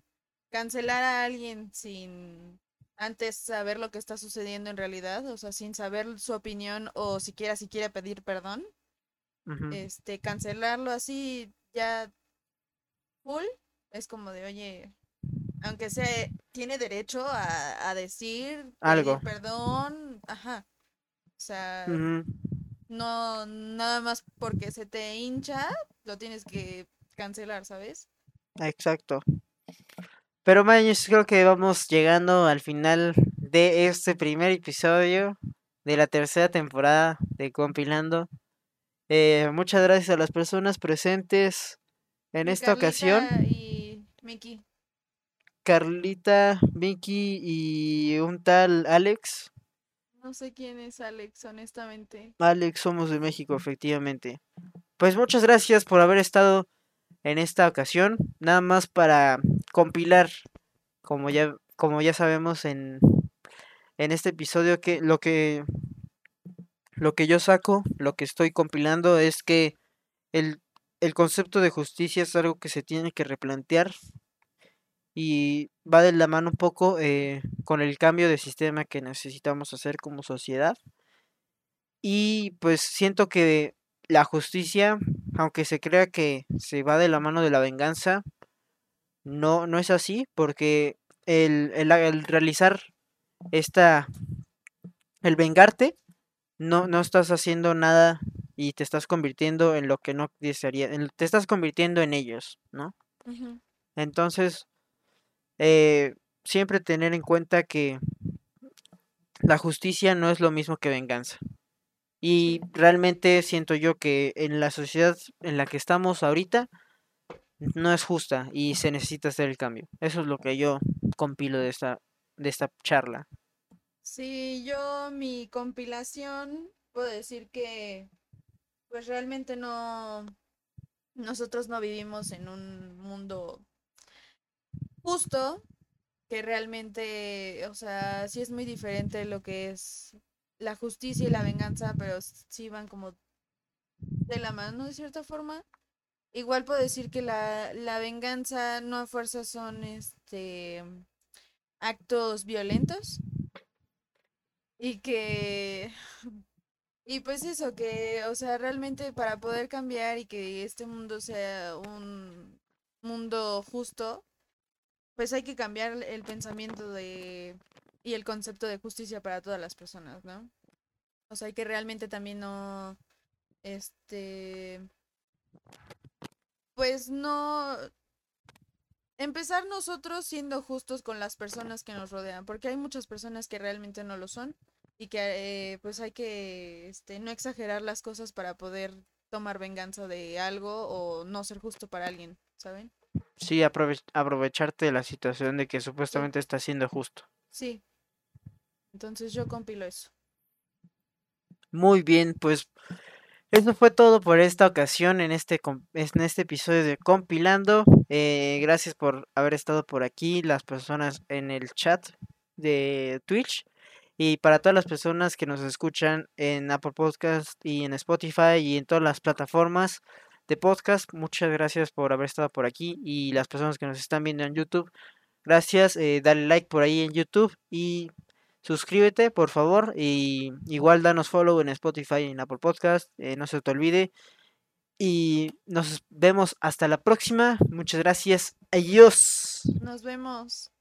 cancelar a alguien sin antes saber lo que está sucediendo en realidad, o sea, sin saber su opinión o siquiera si quiere pedir perdón, este, cancelarlo así ya full, es como de, oye, aunque sea, tiene derecho a, decir algo. Perdón, ajá. O sea, no, nada más porque se te hincha, lo tienes que cancelar, ¿sabes? Exacto. Pero Maños, creo que vamos llegando al final de este primer episodio de la tercera temporada de Compilando. Eh, muchas gracias a las personas presentes en esta ocasión. Y Miki. Carlita, Miki y un tal Alex. No sé quién es Alex, honestamente. Alex, somos de México, efectivamente. Pues muchas gracias por haber estado en esta ocasión. Nada más para compilar, como ya, como ya sabemos en, en este episodio, que lo que lo que yo saco, lo que estoy compilando es que el el concepto de justicia es algo que se tiene que replantear y va de la mano un poco eh, con el cambio de sistema que necesitamos hacer como sociedad. Y pues siento que la justicia, aunque se crea que se va de la mano de la venganza, no, no es así, porque el, el realizar esta, el vengarte, no, no estás haciendo nada y te estás convirtiendo en lo que no desearía, te estás convirtiendo en ellos, ¿no? Entonces, eh, siempre tener en cuenta que la justicia no es lo mismo que venganza. Y realmente siento yo que en la sociedad en la que estamos ahorita no es justa y se necesita hacer el cambio. Eso es lo que yo compilo de esta, de esta charla. Sí, yo mi compilación puedo decir que pues realmente no, nosotros no vivimos en un mundo justo, que realmente, o sea, sí es muy diferente lo que es la justicia y la venganza, pero sí van como de la mano de cierta forma. Igual puedo decir que la, la venganza no a fuerza son este actos violentos y que y pues eso, que, o sea, realmente para poder cambiar y que este mundo sea un mundo justo, pues hay que cambiar el pensamiento de y el concepto de justicia para todas las personas, ¿no? O sea, hay que realmente también no, este, pues no, empezar nosotros siendo justos con las personas que nos rodean, porque hay muchas personas que realmente no lo son y que eh, pues hay que este, no exagerar las cosas para poder tomar venganza de algo o no ser justo para alguien, ¿saben? Sí, aprovecharte de la situación de que supuestamente está siendo justo. Sí. Entonces yo compilo eso. Muy bien, pues eso fue todo por esta ocasión en este, en este episodio de Compilando. Eh, gracias por haber estado por aquí, las personas en el chat de Twitch. Y para todas las personas que nos escuchan en Apple Podcast y en Spotify y en todas las plataformas de podcast, muchas gracias por haber estado por aquí. Y las personas que nos están viendo en YouTube, gracias. Eh, dale like por ahí en YouTube y suscríbete por favor. Y igual danos follow en Spotify y en Apple Podcast. Eh, no se te olvide. Y nos vemos hasta la próxima. Muchas gracias. Adiós. Nos vemos.